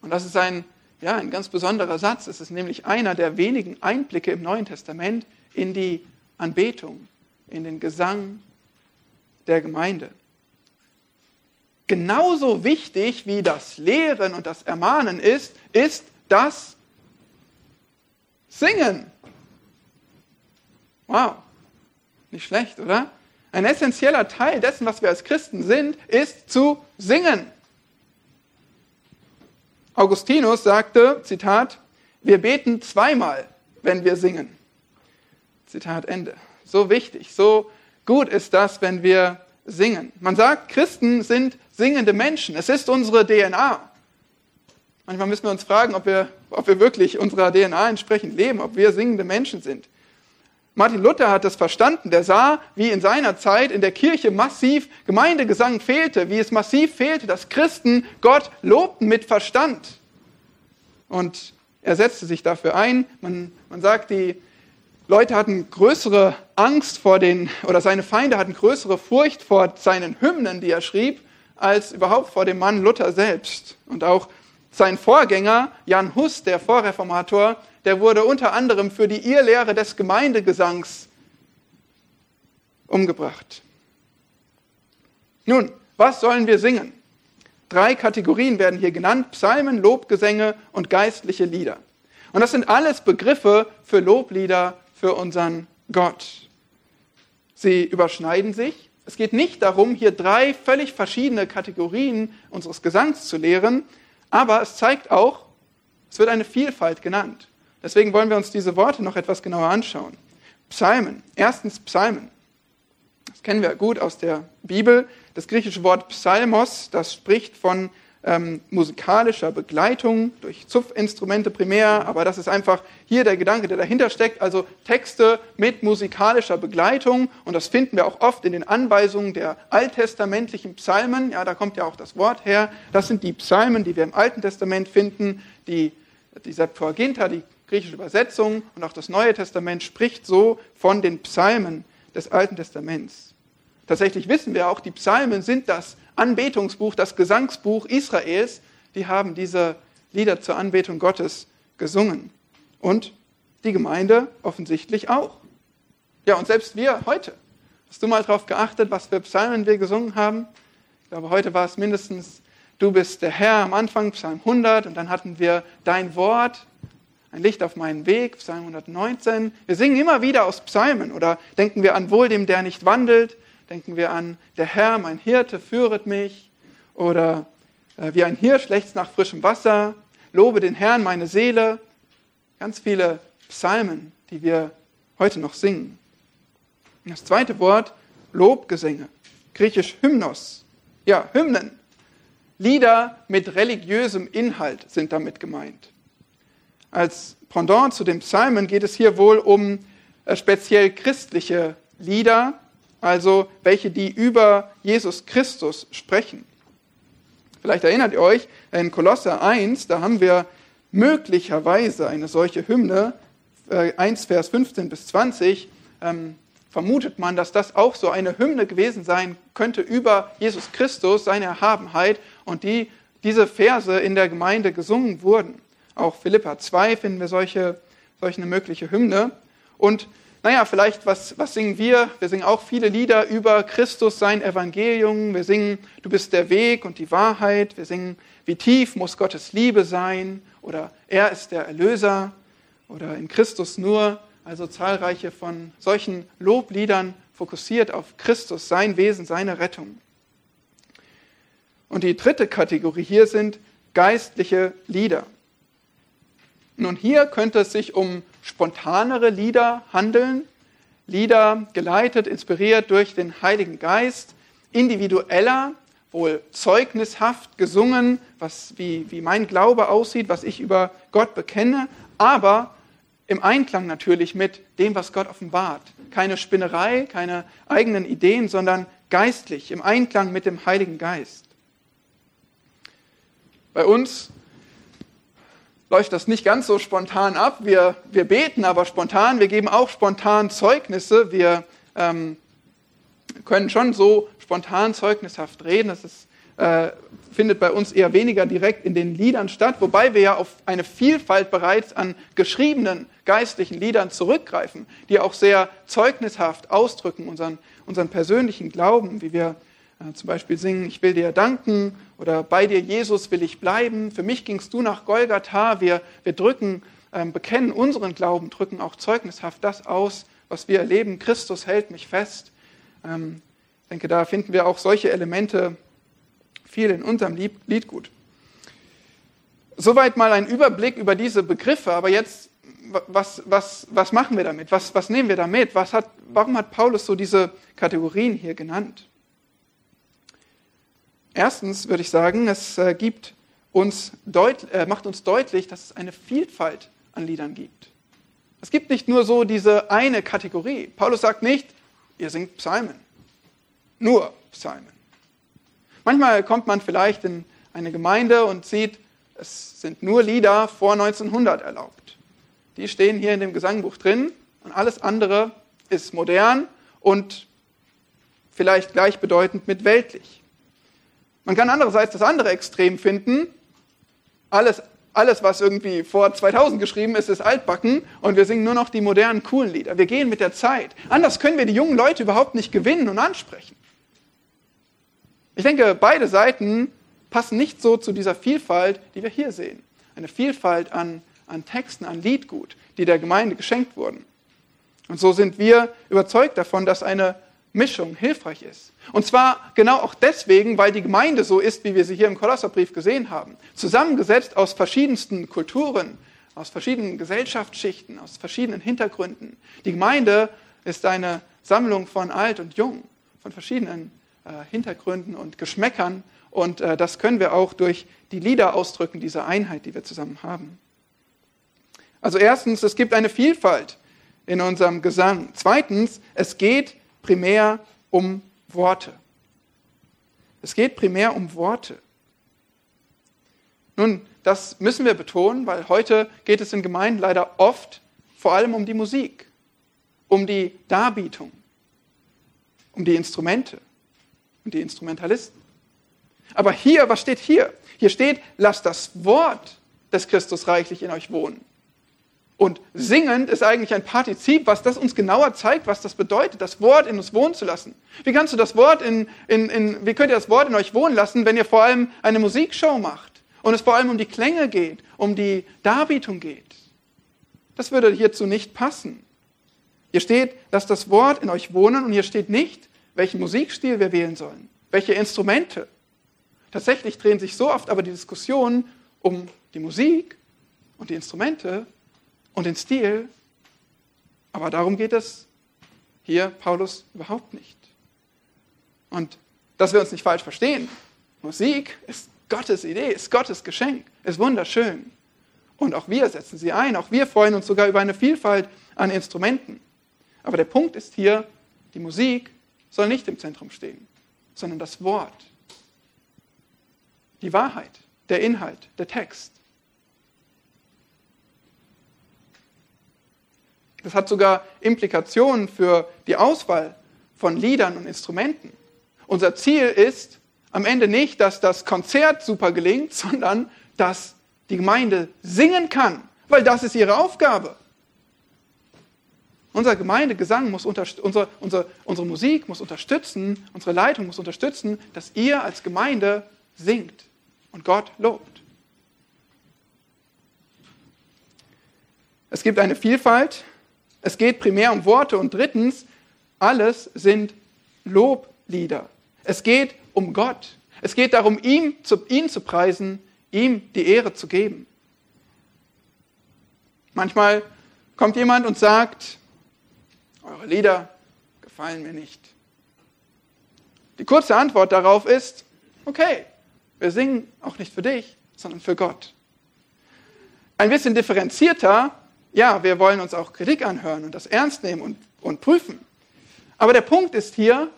Und das ist ein, ja, ein ganz besonderer Satz. Es ist nämlich einer der wenigen Einblicke im Neuen Testament in die Anbetung, in den Gesang der Gemeinde. Genauso wichtig wie das Lehren und das Ermahnen ist, ist das Singen. Wow, nicht schlecht, oder? Ein essentieller Teil dessen, was wir als Christen sind, ist zu singen. Augustinus sagte, Zitat, wir beten zweimal, wenn wir singen. Zitat Ende. So wichtig, so gut ist das, wenn wir singen. Man sagt, Christen sind singende Menschen. Es ist unsere DNA. Manchmal müssen wir uns fragen, ob wir, ob wir wirklich unserer DNA entsprechend leben, ob wir singende Menschen sind. Martin Luther hat das verstanden. Der sah, wie in seiner Zeit in der Kirche massiv Gemeindegesang fehlte, wie es massiv fehlte, dass Christen Gott lobten mit Verstand. Und er setzte sich dafür ein. Man, man sagt, die Leute hatten größere Angst vor den, oder seine Feinde hatten größere Furcht vor seinen Hymnen, die er schrieb, als überhaupt vor dem Mann Luther selbst. Und auch sein Vorgänger, Jan Hus, der Vorreformator, der wurde unter anderem für die Irrlehre des Gemeindegesangs umgebracht. Nun, was sollen wir singen? Drei Kategorien werden hier genannt, Psalmen, Lobgesänge und geistliche Lieder. Und das sind alles Begriffe für Loblieder für unseren Gott. Sie überschneiden sich, es geht nicht darum, hier drei völlig verschiedene Kategorien unseres Gesangs zu lehren, aber es zeigt auch, es wird eine Vielfalt genannt. Deswegen wollen wir uns diese Worte noch etwas genauer anschauen. Psalmen. Erstens Psalmen. Das kennen wir gut aus der Bibel. Das griechische Wort Psalmos, das spricht von ähm, musikalischer Begleitung durch Zupfinstrumente primär, aber das ist einfach hier der Gedanke, der dahinter steckt, also Texte mit musikalischer Begleitung und das finden wir auch oft in den Anweisungen der alttestamentlichen Psalmen, ja, da kommt ja auch das Wort her, das sind die Psalmen, die wir im Alten Testament finden, die, die Septuaginta, die griechische Übersetzung und auch das Neue Testament spricht so von den Psalmen des Alten Testaments. Tatsächlich wissen wir auch, die Psalmen sind das Anbetungsbuch, das Gesangsbuch Israels, die haben diese Lieder zur Anbetung Gottes gesungen. Und die Gemeinde offensichtlich auch. Ja, und selbst wir heute. Hast du mal darauf geachtet, was für Psalmen wir gesungen haben? Ich glaube, heute war es mindestens Du bist der Herr am Anfang, Psalm 100, und dann hatten wir Dein Wort, ein Licht auf meinen Weg, Psalm 119. Wir singen immer wieder aus Psalmen oder denken wir an Wohl dem, der nicht wandelt, denken wir an, der Herr, mein Hirte, führet mich. Oder äh, wie ein Hirsch lechzt nach frischem Wasser. Lobe den Herrn, meine Seele. Ganz viele Psalmen, die wir heute noch singen. Das zweite Wort, Lobgesänge. Griechisch Hymnos. Ja, Hymnen. Lieder mit religiösem Inhalt sind damit gemeint. Als Pendant zu den Psalmen geht es hier wohl um äh, speziell christliche Lieder, also welche die über Jesus Christus sprechen. Vielleicht erinnert ihr euch, in Kolosser 1, da haben wir möglicherweise eine solche Hymne, 1 äh, Vers 15 bis 20. Ähm, vermutet man, dass das auch so eine Hymne gewesen sein könnte über Jesus Christus, seine Erhabenheit und die, diese Verse in der Gemeinde gesungen wurden. Auch Philippa 2 finden wir solche, solche eine mögliche Hymne. Und naja, vielleicht, was, was singen wir? Wir singen auch viele Lieder über Christus, sein Evangelium. Wir singen, du bist der Weg und die Wahrheit. Wir singen, wie tief muss Gottes Liebe sein? Oder er ist der Erlöser. Oder in Christus nur. Also zahlreiche von solchen Lobliedern fokussiert auf Christus, sein Wesen, seine Rettung. Und die dritte Kategorie hier sind geistliche Lieder. Nun, hier könnte es sich um spontanere Lieder handeln, Lieder geleitet, inspiriert durch den Heiligen Geist, individueller, wohl zeugnishaft gesungen, was, wie, wie mein Glaube aussieht, was ich über Gott bekenne, aber im Einklang natürlich mit dem, was Gott offenbart. Keine Spinnerei, keine eigenen Ideen, sondern geistlich, im Einklang mit dem Heiligen Geist. Bei uns läuft das nicht ganz so spontan ab. Wir, wir beten aber spontan, wir geben auch spontan Zeugnisse. Wir ähm, können schon so spontan zeugnishaft reden. Das ist, äh, findet bei uns eher weniger direkt in den Liedern statt, wobei wir ja auf eine Vielfalt bereits an geschriebenen geistlichen Liedern zurückgreifen, die auch sehr zeugnishaft ausdrücken, unseren, unseren persönlichen Glauben, wie wir zum Beispiel singen, ich will dir danken oder bei dir Jesus will ich bleiben. Für mich gingst du nach Golgatha. Wir, wir drücken, ähm, bekennen unseren Glauben, drücken auch zeugnishaft das aus, was wir erleben. Christus hält mich fest. Ähm, ich denke, da finden wir auch solche Elemente viel in unserem Liedgut. Soweit mal ein Überblick über diese Begriffe, aber jetzt, was, was, was machen wir damit? Was, was nehmen wir damit? Was hat, warum hat Paulus so diese Kategorien hier genannt? Erstens würde ich sagen, es äh, gibt uns äh, macht uns deutlich, dass es eine Vielfalt an Liedern gibt. Es gibt nicht nur so diese eine Kategorie. Paulus sagt nicht, ihr singt Psalmen. Nur Psalmen. Manchmal kommt man vielleicht in eine Gemeinde und sieht, es sind nur Lieder vor 1900 erlaubt. Die stehen hier in dem Gesangbuch drin und alles andere ist modern und vielleicht gleichbedeutend mit weltlich. Man kann andererseits das andere Extrem finden. Alles, alles, was irgendwie vor 2000 geschrieben ist, ist altbacken und wir singen nur noch die modernen, coolen Lieder. Wir gehen mit der Zeit. Anders können wir die jungen Leute überhaupt nicht gewinnen und ansprechen. Ich denke, beide Seiten passen nicht so zu dieser Vielfalt, die wir hier sehen. Eine Vielfalt an, an Texten, an Liedgut, die der Gemeinde geschenkt wurden. Und so sind wir überzeugt davon, dass eine Mischung hilfreich ist. Und zwar genau auch deswegen, weil die Gemeinde so ist, wie wir sie hier im Kolosserbrief gesehen haben. Zusammengesetzt aus verschiedensten Kulturen, aus verschiedenen Gesellschaftsschichten, aus verschiedenen Hintergründen. Die Gemeinde ist eine Sammlung von alt und jung, von verschiedenen äh, Hintergründen und Geschmäckern. Und äh, das können wir auch durch die Lieder ausdrücken, diese Einheit, die wir zusammen haben. Also erstens, es gibt eine Vielfalt in unserem Gesang. Zweitens, es geht primär um Worte. Es geht primär um Worte. Nun, das müssen wir betonen, weil heute geht es in Gemeinden leider oft vor allem um die Musik, um die Darbietung, um die Instrumente und die Instrumentalisten. Aber hier, was steht hier? Hier steht, lasst das Wort des Christus reichlich in euch wohnen. Und singend ist eigentlich ein Partizip, was das uns genauer zeigt, was das bedeutet, das Wort in uns wohnen zu lassen. Wie kannst du das Wort in, in, in, wie könnt ihr das Wort in euch wohnen lassen, wenn ihr vor allem eine Musikshow macht und es vor allem um die Klänge geht, um die Darbietung geht? Das würde hierzu nicht passen. Hier steht, dass das Wort in euch wohnen und hier steht nicht, welchen Musikstil wir wählen sollen, welche Instrumente. Tatsächlich drehen sich so oft aber die Diskussionen um die Musik und die Instrumente und den Stil, aber darum geht es hier Paulus überhaupt nicht. Und dass wir uns nicht falsch verstehen, Musik ist Gottes Idee, ist Gottes Geschenk, ist wunderschön. Und auch wir setzen sie ein, auch wir freuen uns sogar über eine Vielfalt an Instrumenten. Aber der Punkt ist hier, die Musik soll nicht im Zentrum stehen, sondern das Wort, die Wahrheit, der Inhalt, der Text. Das hat sogar Implikationen für die Auswahl von Liedern und Instrumenten. Unser Ziel ist am Ende nicht, dass das Konzert super gelingt, sondern dass die Gemeinde singen kann, weil das ist ihre Aufgabe. Unser Gemeindegesang muss unsere, unsere, unsere Musik muss unterstützen, unsere Leitung muss unterstützen, dass ihr als Gemeinde singt und Gott lobt. Es gibt eine Vielfalt. Es geht primär um Worte. Und drittens, alles sind Loblieder. Es geht um Gott. Es geht darum, ihm zu, ihn zu preisen, ihm die Ehre zu geben. Manchmal kommt jemand und sagt, eure Lieder gefallen mir nicht. Die kurze Antwort darauf ist, okay, wir singen auch nicht für dich, sondern für Gott. Ein bisschen differenzierter ja, wir wollen uns auch Kritik anhören und das ernst nehmen und, und prüfen. Aber der Punkt ist hier,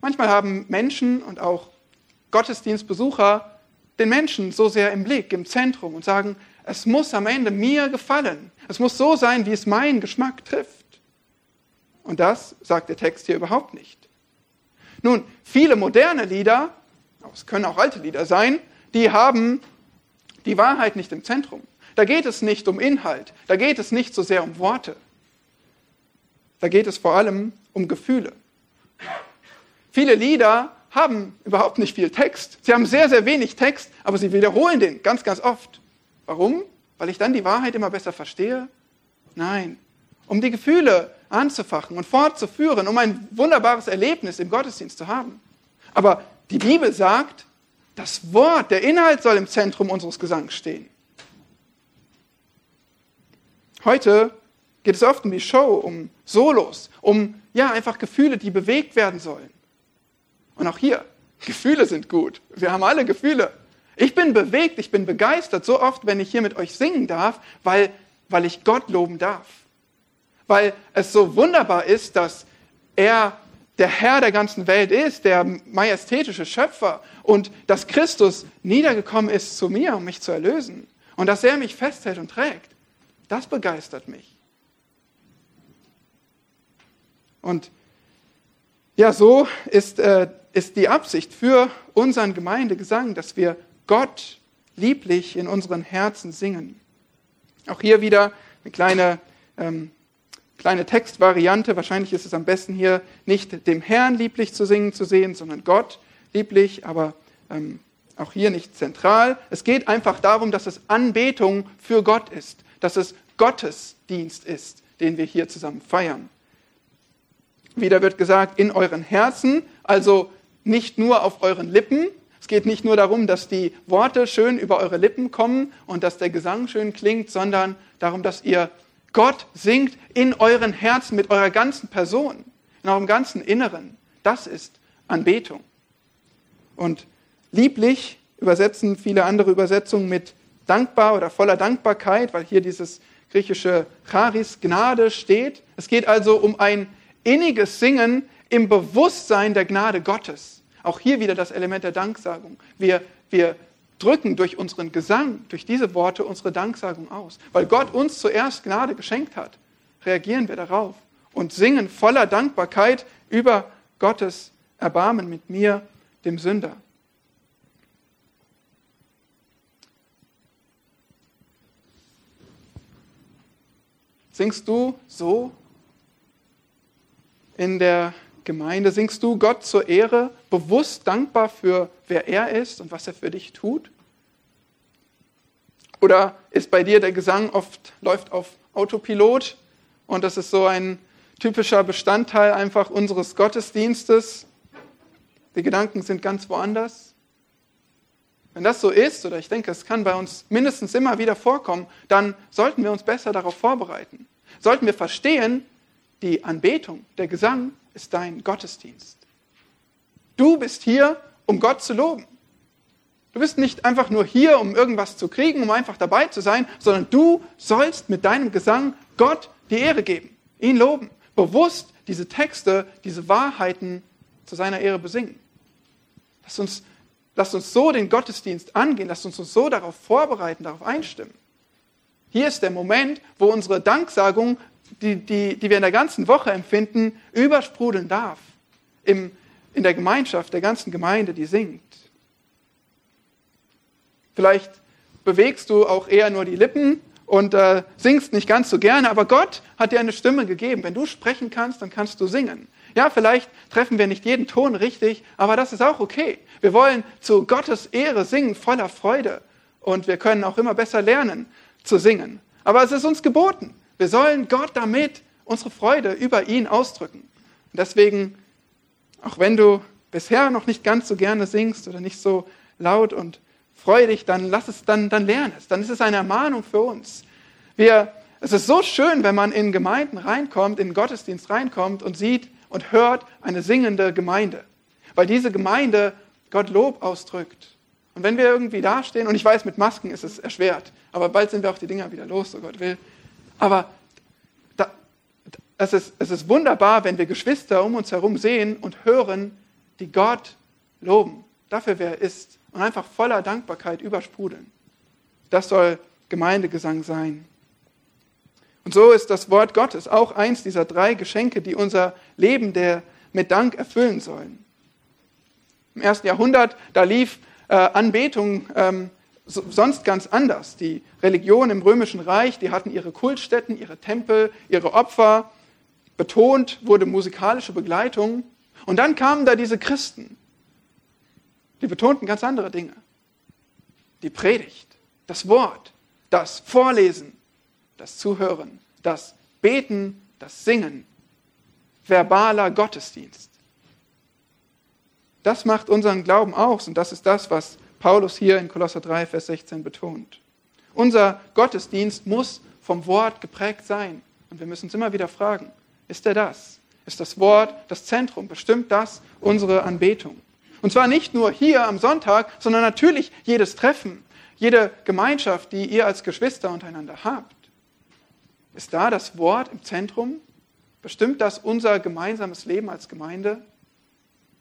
manchmal haben Menschen und auch Gottesdienstbesucher den Menschen so sehr im Blick, im Zentrum und sagen, es muss am Ende mir gefallen. Es muss so sein, wie es meinen Geschmack trifft. Und das sagt der Text hier überhaupt nicht. Nun, viele moderne Lieder, es können auch alte Lieder sein, die haben die Wahrheit nicht im Zentrum. Da geht es nicht um Inhalt, da geht es nicht so sehr um Worte. Da geht es vor allem um Gefühle. Viele Lieder haben überhaupt nicht viel Text. Sie haben sehr, sehr wenig Text, aber sie wiederholen den ganz, ganz oft. Warum? Weil ich dann die Wahrheit immer besser verstehe? Nein, um die Gefühle anzufachen und fortzuführen, um ein wunderbares Erlebnis im Gottesdienst zu haben. Aber die Bibel sagt, das Wort, der Inhalt soll im Zentrum unseres Gesangs stehen. Heute geht es oft um die Show, um Solos, um ja einfach Gefühle, die bewegt werden sollen. Und auch hier, Gefühle sind gut. Wir haben alle Gefühle. Ich bin bewegt, ich bin begeistert so oft, wenn ich hier mit euch singen darf, weil, weil ich Gott loben darf. Weil es so wunderbar ist, dass er der Herr der ganzen Welt ist, der majestätische Schöpfer und dass Christus niedergekommen ist zu mir, um mich zu erlösen und dass er mich festhält und trägt. Das begeistert mich. Und ja, so ist, äh, ist die Absicht für unseren Gemeindegesang, dass wir Gott lieblich in unseren Herzen singen. Auch hier wieder eine kleine, ähm, kleine Textvariante. Wahrscheinlich ist es am besten hier nicht dem Herrn lieblich zu singen zu sehen, sondern Gott lieblich, aber ähm, auch hier nicht zentral. Es geht einfach darum, dass es Anbetung für Gott ist dass es Gottesdienst ist, den wir hier zusammen feiern. Wieder wird gesagt, in euren Herzen, also nicht nur auf euren Lippen. Es geht nicht nur darum, dass die Worte schön über eure Lippen kommen und dass der Gesang schön klingt, sondern darum, dass ihr Gott singt in euren Herzen mit eurer ganzen Person, in eurem ganzen Inneren. Das ist Anbetung. Und lieblich übersetzen viele andere Übersetzungen mit dankbar oder voller Dankbarkeit, weil hier dieses griechische Charis, Gnade steht. Es geht also um ein inniges Singen im Bewusstsein der Gnade Gottes. Auch hier wieder das Element der Danksagung. Wir, wir drücken durch unseren Gesang, durch diese Worte unsere Danksagung aus. Weil Gott uns zuerst Gnade geschenkt hat, reagieren wir darauf und singen voller Dankbarkeit über Gottes Erbarmen mit mir, dem Sünder. Singst du so in der Gemeinde? Singst du Gott zur Ehre, bewusst dankbar für wer er ist und was er für dich tut? Oder ist bei dir der Gesang oft läuft auf Autopilot und das ist so ein typischer Bestandteil einfach unseres Gottesdienstes? Die Gedanken sind ganz woanders. Wenn das so ist, oder ich denke, es kann bei uns mindestens immer wieder vorkommen, dann sollten wir uns besser darauf vorbereiten. Sollten wir verstehen, die Anbetung, der Gesang ist dein Gottesdienst. Du bist hier, um Gott zu loben. Du bist nicht einfach nur hier, um irgendwas zu kriegen, um einfach dabei zu sein, sondern du sollst mit deinem Gesang Gott die Ehre geben, ihn loben, bewusst diese Texte, diese Wahrheiten zu seiner Ehre besingen. Lass uns Lasst uns so den Gottesdienst angehen, lasst uns uns so darauf vorbereiten, darauf einstimmen. Hier ist der Moment, wo unsere Danksagung die, die, die wir in der ganzen Woche empfinden, übersprudeln darf. Im, in der Gemeinschaft, der ganzen Gemeinde, die singt. Vielleicht bewegst du auch eher nur die Lippen und äh, singst nicht ganz so gerne, aber Gott hat dir eine Stimme gegeben. Wenn du sprechen kannst, dann kannst du singen. Ja, vielleicht treffen wir nicht jeden Ton richtig, aber das ist auch okay. Wir wollen zu Gottes Ehre singen, voller Freude. Und wir können auch immer besser lernen zu singen. Aber es ist uns geboten. Wir sollen Gott damit unsere Freude über ihn ausdrücken. Und deswegen, auch wenn du bisher noch nicht ganz so gerne singst oder nicht so laut und freudig, dann lass es, dann, dann lern es. Dann ist es eine Ermahnung für uns. Wir, es ist so schön, wenn man in Gemeinden reinkommt, in Gottesdienst reinkommt und sieht und hört eine singende Gemeinde. Weil diese Gemeinde Gott Lob ausdrückt. Und wenn wir irgendwie dastehen, und ich weiß, mit Masken ist es erschwert, aber bald sind wir auch die Dinger wieder los, so Gott will. Aber da, es, ist, es ist wunderbar, wenn wir Geschwister um uns herum sehen und hören, die Gott loben, dafür wer er ist, und einfach voller Dankbarkeit übersprudeln. Das soll Gemeindegesang sein. Und so ist das Wort Gottes auch eins dieser drei Geschenke, die unser Leben der, mit Dank erfüllen sollen. Im ersten Jahrhundert, da lief äh, Anbetung ähm, so, sonst ganz anders. Die Religion im Römischen Reich, die hatten ihre Kultstätten, ihre Tempel, ihre Opfer. Betont wurde musikalische Begleitung. Und dann kamen da diese Christen. Die betonten ganz andere Dinge. Die Predigt, das Wort, das Vorlesen, das Zuhören, das Beten, das Singen, verbaler Gottesdienst. Das macht unseren Glauben aus und das ist das, was Paulus hier in Kolosser 3, Vers 16 betont. Unser Gottesdienst muss vom Wort geprägt sein. Und wir müssen uns immer wieder fragen, ist er das? Ist das Wort das Zentrum? Bestimmt das unsere Anbetung? Und zwar nicht nur hier am Sonntag, sondern natürlich jedes Treffen, jede Gemeinschaft, die ihr als Geschwister untereinander habt. Ist da das Wort im Zentrum? Bestimmt das unser gemeinsames Leben als Gemeinde?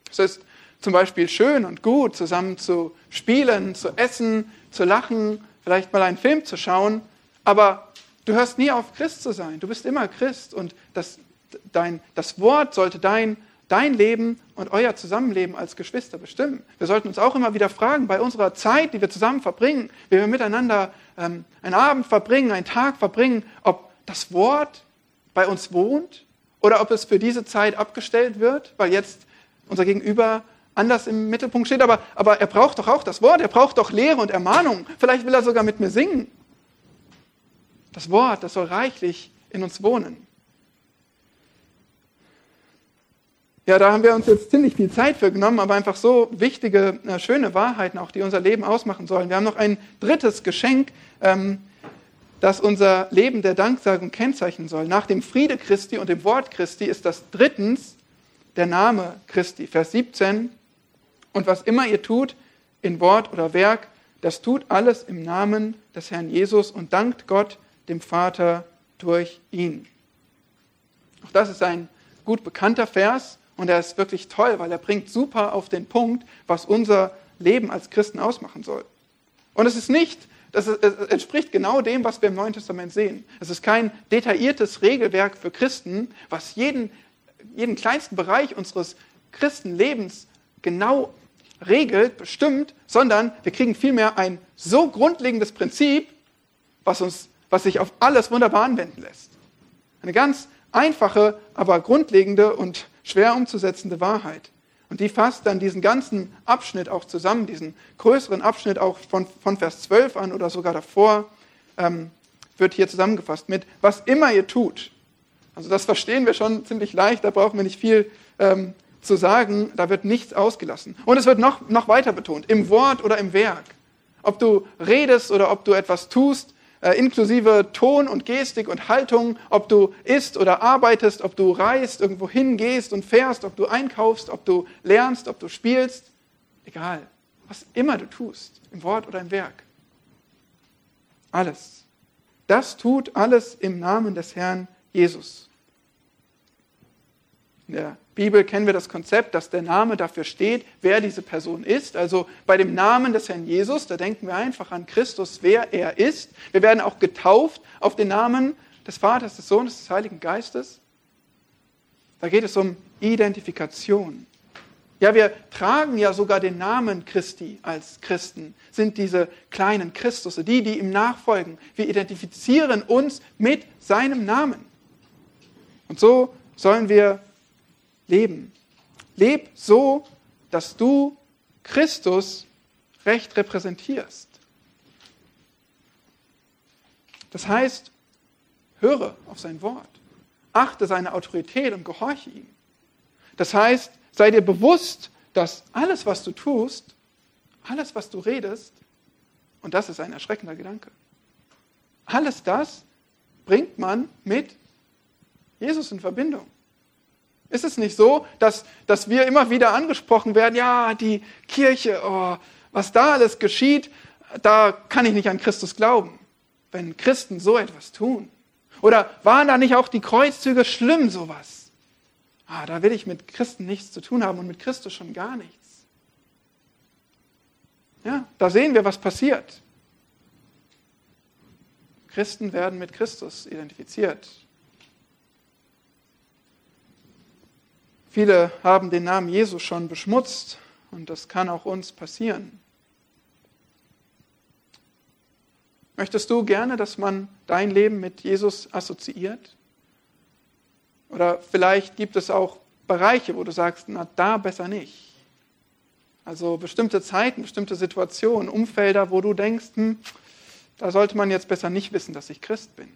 Es ist zum Beispiel schön und gut, zusammen zu spielen, zu essen, zu lachen, vielleicht mal einen Film zu schauen, aber du hörst nie auf, Christ zu sein. Du bist immer Christ und das, dein, das Wort sollte dein, dein Leben und euer Zusammenleben als Geschwister bestimmen. Wir sollten uns auch immer wieder fragen, bei unserer Zeit, die wir zusammen verbringen, wie wir miteinander ähm, einen Abend verbringen, einen Tag verbringen, ob das Wort bei uns wohnt oder ob es für diese Zeit abgestellt wird, weil jetzt unser Gegenüber anders im Mittelpunkt steht, aber, aber er braucht doch auch das Wort, er braucht doch Lehre und Ermahnung. Vielleicht will er sogar mit mir singen. Das Wort, das soll reichlich in uns wohnen. Ja, da haben wir uns jetzt ziemlich viel Zeit für genommen, aber einfach so wichtige, äh, schöne Wahrheiten auch, die unser Leben ausmachen sollen. Wir haben noch ein drittes Geschenk, ähm, das unser Leben der Danksagung kennzeichnen soll. Nach dem Friede Christi und dem Wort Christi ist das drittens der Name Christi. Vers 17. Und was immer ihr tut, in Wort oder Werk, das tut alles im Namen des Herrn Jesus und dankt Gott, dem Vater, durch ihn. Auch das ist ein gut bekannter Vers und er ist wirklich toll, weil er bringt super auf den Punkt, was unser Leben als Christen ausmachen soll. Und es ist nicht, das entspricht genau dem, was wir im Neuen Testament sehen. Es ist kein detailliertes Regelwerk für Christen, was jeden, jeden kleinsten Bereich unseres Christenlebens genau regelt, bestimmt, sondern wir kriegen vielmehr ein so grundlegendes Prinzip, was, uns, was sich auf alles wunderbar anwenden lässt. Eine ganz einfache, aber grundlegende und schwer umzusetzende Wahrheit. Und die fasst dann diesen ganzen Abschnitt auch zusammen, diesen größeren Abschnitt auch von, von Vers 12 an oder sogar davor, ähm, wird hier zusammengefasst mit, was immer ihr tut. Also das verstehen wir schon ziemlich leicht, da brauchen wir nicht viel ähm, zu sagen, da wird nichts ausgelassen. Und es wird noch, noch weiter betont, im Wort oder im Werk. Ob du redest oder ob du etwas tust, äh, inklusive Ton und Gestik und Haltung, ob du isst oder arbeitest, ob du reist, irgendwo hingehst und fährst, ob du einkaufst, ob du lernst, ob du spielst, egal, was immer du tust, im Wort oder im Werk. Alles. Das tut alles im Namen des Herrn Jesus. In der Bibel kennen wir das Konzept, dass der Name dafür steht, wer diese Person ist. Also bei dem Namen des Herrn Jesus, da denken wir einfach an Christus, wer er ist. Wir werden auch getauft auf den Namen des Vaters, des Sohnes, des Heiligen Geistes? Da geht es um Identifikation. Ja, wir tragen ja sogar den Namen Christi als Christen, sind diese kleinen Christusse, die, die ihm nachfolgen. Wir identifizieren uns mit seinem Namen. Und so sollen wir leben. Leb so, dass du Christus recht repräsentierst. Das heißt, höre auf sein Wort, achte seine Autorität und gehorche ihm. Das heißt, sei dir bewusst, dass alles, was du tust, alles, was du redest, und das ist ein erschreckender Gedanke, alles das bringt man mit Jesus in Verbindung. Ist es nicht so, dass, dass wir immer wieder angesprochen werden, ja, die Kirche, oh, was da alles geschieht, da kann ich nicht an Christus glauben, wenn Christen so etwas tun. Oder waren da nicht auch die Kreuzzüge schlimm, sowas? Ah, da will ich mit Christen nichts zu tun haben und mit Christus schon gar nichts. Ja, da sehen wir, was passiert. Christen werden mit Christus identifiziert. Viele haben den Namen Jesus schon beschmutzt und das kann auch uns passieren. Möchtest du gerne, dass man dein Leben mit Jesus assoziiert? Oder vielleicht gibt es auch Bereiche, wo du sagst, na da besser nicht. Also bestimmte Zeiten, bestimmte Situationen, Umfelder, wo du denkst, hm, da sollte man jetzt besser nicht wissen, dass ich Christ bin.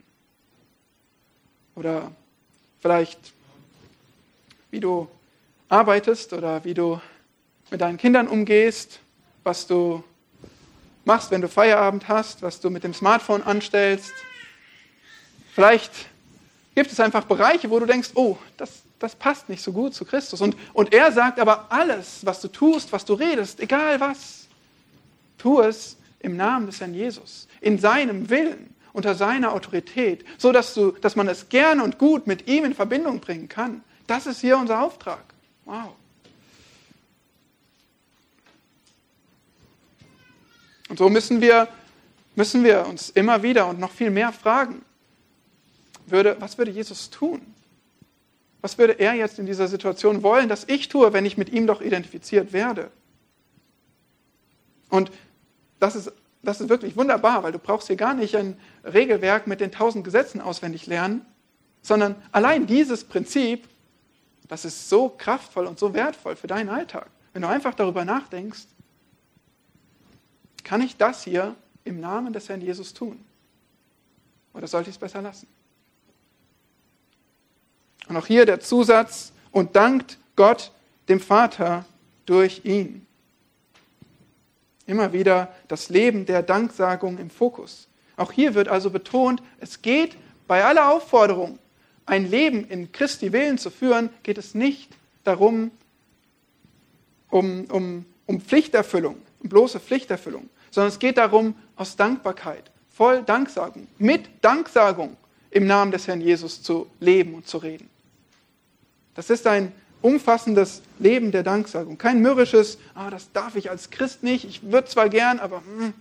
Oder vielleicht wie du arbeitest oder wie du mit deinen Kindern umgehst, was du machst, wenn du Feierabend hast, was du mit dem Smartphone anstellst. Vielleicht gibt es einfach Bereiche, wo du denkst, oh, das, das passt nicht so gut zu Christus. Und, und er sagt aber, alles, was du tust, was du redest, egal was, tu es im Namen des Herrn Jesus, in seinem Willen, unter seiner Autorität, so dass, du, dass man es gerne und gut mit ihm in Verbindung bringen kann. Das ist hier unser Auftrag. Wow. Und so müssen wir, müssen wir uns immer wieder und noch viel mehr fragen, würde, was würde Jesus tun? Was würde er jetzt in dieser Situation wollen, dass ich tue, wenn ich mit ihm doch identifiziert werde? Und das ist, das ist wirklich wunderbar, weil du brauchst hier gar nicht ein Regelwerk mit den tausend Gesetzen auswendig lernen, sondern allein dieses Prinzip das ist so kraftvoll und so wertvoll für deinen Alltag. Wenn du einfach darüber nachdenkst, kann ich das hier im Namen des Herrn Jesus tun? Oder sollte ich es besser lassen? Und auch hier der Zusatz, und dankt Gott dem Vater durch ihn. Immer wieder das Leben der Danksagung im Fokus. Auch hier wird also betont, es geht bei aller Aufforderung ein Leben in Christi Willen zu führen, geht es nicht darum, um, um, um Pflichterfüllung, um bloße Pflichterfüllung, sondern es geht darum, aus Dankbarkeit, voll Danksagung, mit Danksagung im Namen des Herrn Jesus zu leben und zu reden. Das ist ein umfassendes Leben der Danksagung. Kein mürrisches, ah, das darf ich als Christ nicht, ich würde zwar gern, aber, hm,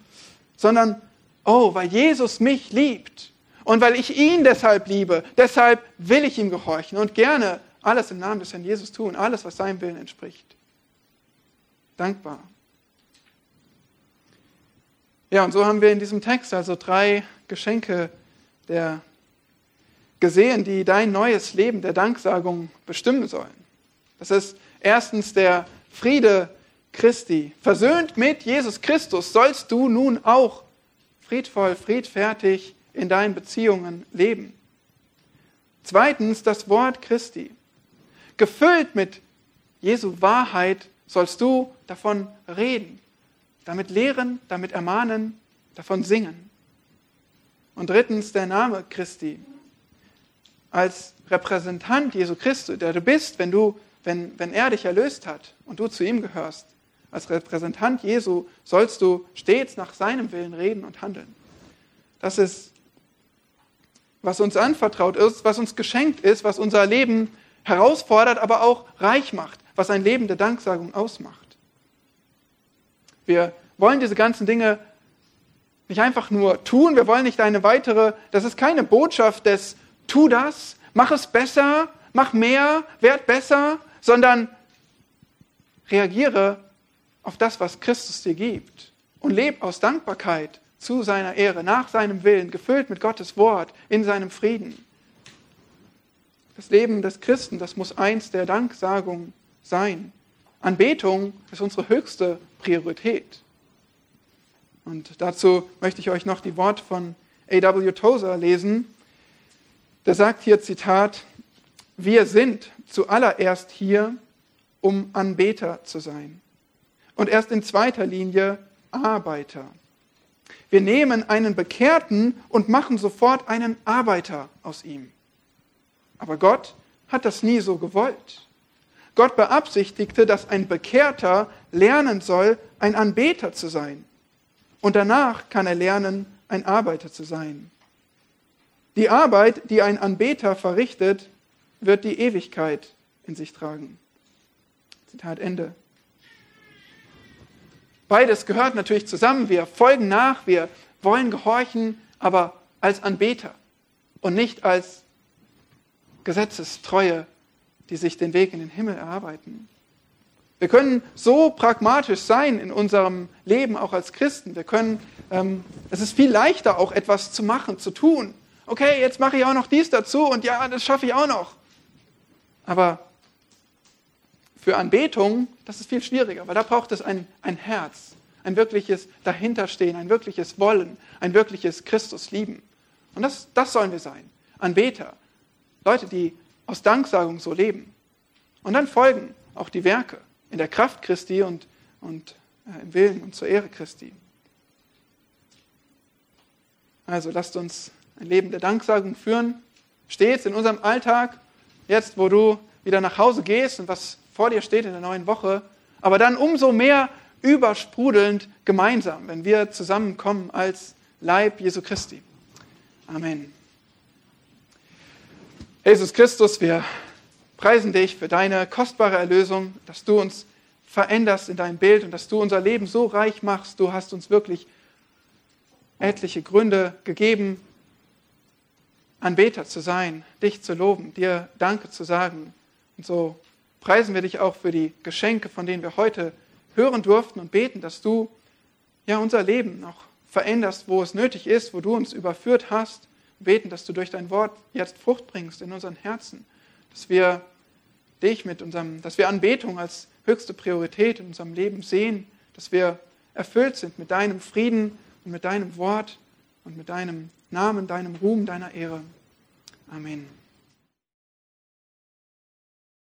sondern, oh, weil Jesus mich liebt, und weil ich ihn deshalb liebe, deshalb will ich ihm gehorchen und gerne alles im Namen des Herrn Jesus tun, alles, was seinem Willen entspricht. Dankbar. Ja, und so haben wir in diesem Text also drei Geschenke der gesehen, die dein neues Leben der Danksagung bestimmen sollen. Das ist erstens der Friede Christi. Versöhnt mit Jesus Christus sollst du nun auch friedvoll, friedfertig in deinen Beziehungen leben. Zweitens das Wort Christi. Gefüllt mit Jesu Wahrheit sollst du davon reden, damit lehren, damit ermahnen, davon singen. Und drittens der Name Christi. Als Repräsentant Jesu Christi, der du bist, wenn, du, wenn, wenn er dich erlöst hat und du zu ihm gehörst, als Repräsentant Jesu sollst du stets nach seinem Willen reden und handeln. Das ist was uns anvertraut ist, was uns geschenkt ist, was unser Leben herausfordert, aber auch reich macht, was ein Leben der Danksagung ausmacht. Wir wollen diese ganzen Dinge nicht einfach nur tun, wir wollen nicht eine weitere, das ist keine Botschaft des tu das, mach es besser, mach mehr, werd besser, sondern reagiere auf das, was Christus dir gibt und leb aus Dankbarkeit zu seiner Ehre, nach seinem Willen, gefüllt mit Gottes Wort, in seinem Frieden. Das Leben des Christen, das muss eins der Danksagung sein. Anbetung ist unsere höchste Priorität. Und dazu möchte ich euch noch die Worte von A.W. Tozer lesen. Der sagt hier, Zitat, wir sind zuallererst hier, um Anbeter zu sein. Und erst in zweiter Linie Arbeiter. Wir nehmen einen Bekehrten und machen sofort einen Arbeiter aus ihm. Aber Gott hat das nie so gewollt. Gott beabsichtigte, dass ein Bekehrter lernen soll, ein Anbeter zu sein. Und danach kann er lernen, ein Arbeiter zu sein. Die Arbeit, die ein Anbeter verrichtet, wird die Ewigkeit in sich tragen. Zitat Ende. Beides gehört natürlich zusammen. Wir folgen nach, wir wollen gehorchen, aber als Anbeter und nicht als Gesetzestreue, die sich den Weg in den Himmel erarbeiten. Wir können so pragmatisch sein in unserem Leben, auch als Christen. Wir können, ähm, es ist viel leichter, auch etwas zu machen, zu tun. Okay, jetzt mache ich auch noch dies dazu und ja, das schaffe ich auch noch. Aber für Anbetung, das ist viel schwieriger, weil da braucht es ein, ein Herz, ein wirkliches Dahinterstehen, ein wirkliches Wollen, ein wirkliches Christus lieben. Und das, das sollen wir sein. Anbeter, Leute, die aus Danksagung so leben. Und dann folgen auch die Werke in der Kraft Christi und, und äh, im Willen und zur Ehre Christi. Also lasst uns ein Leben der Danksagung führen, stets in unserem Alltag, jetzt wo du wieder nach Hause gehst und was vor dir steht in der neuen Woche, aber dann umso mehr übersprudelnd gemeinsam, wenn wir zusammenkommen als Leib Jesu Christi. Amen. Jesus Christus, wir preisen dich für deine kostbare Erlösung, dass du uns veränderst in dein Bild und dass du unser Leben so reich machst. Du hast uns wirklich etliche Gründe gegeben, Anbeter zu sein, dich zu loben, dir Danke zu sagen. Und so preisen wir dich auch für die Geschenke, von denen wir heute hören durften und beten, dass du ja unser Leben noch veränderst, wo es nötig ist, wo du uns überführt hast. beten, dass du durch dein Wort jetzt Frucht bringst in unseren Herzen, dass wir dich mit unserem, dass wir Anbetung als höchste Priorität in unserem Leben sehen, dass wir erfüllt sind mit deinem Frieden und mit deinem Wort und mit deinem Namen, deinem Ruhm, deiner Ehre. Amen.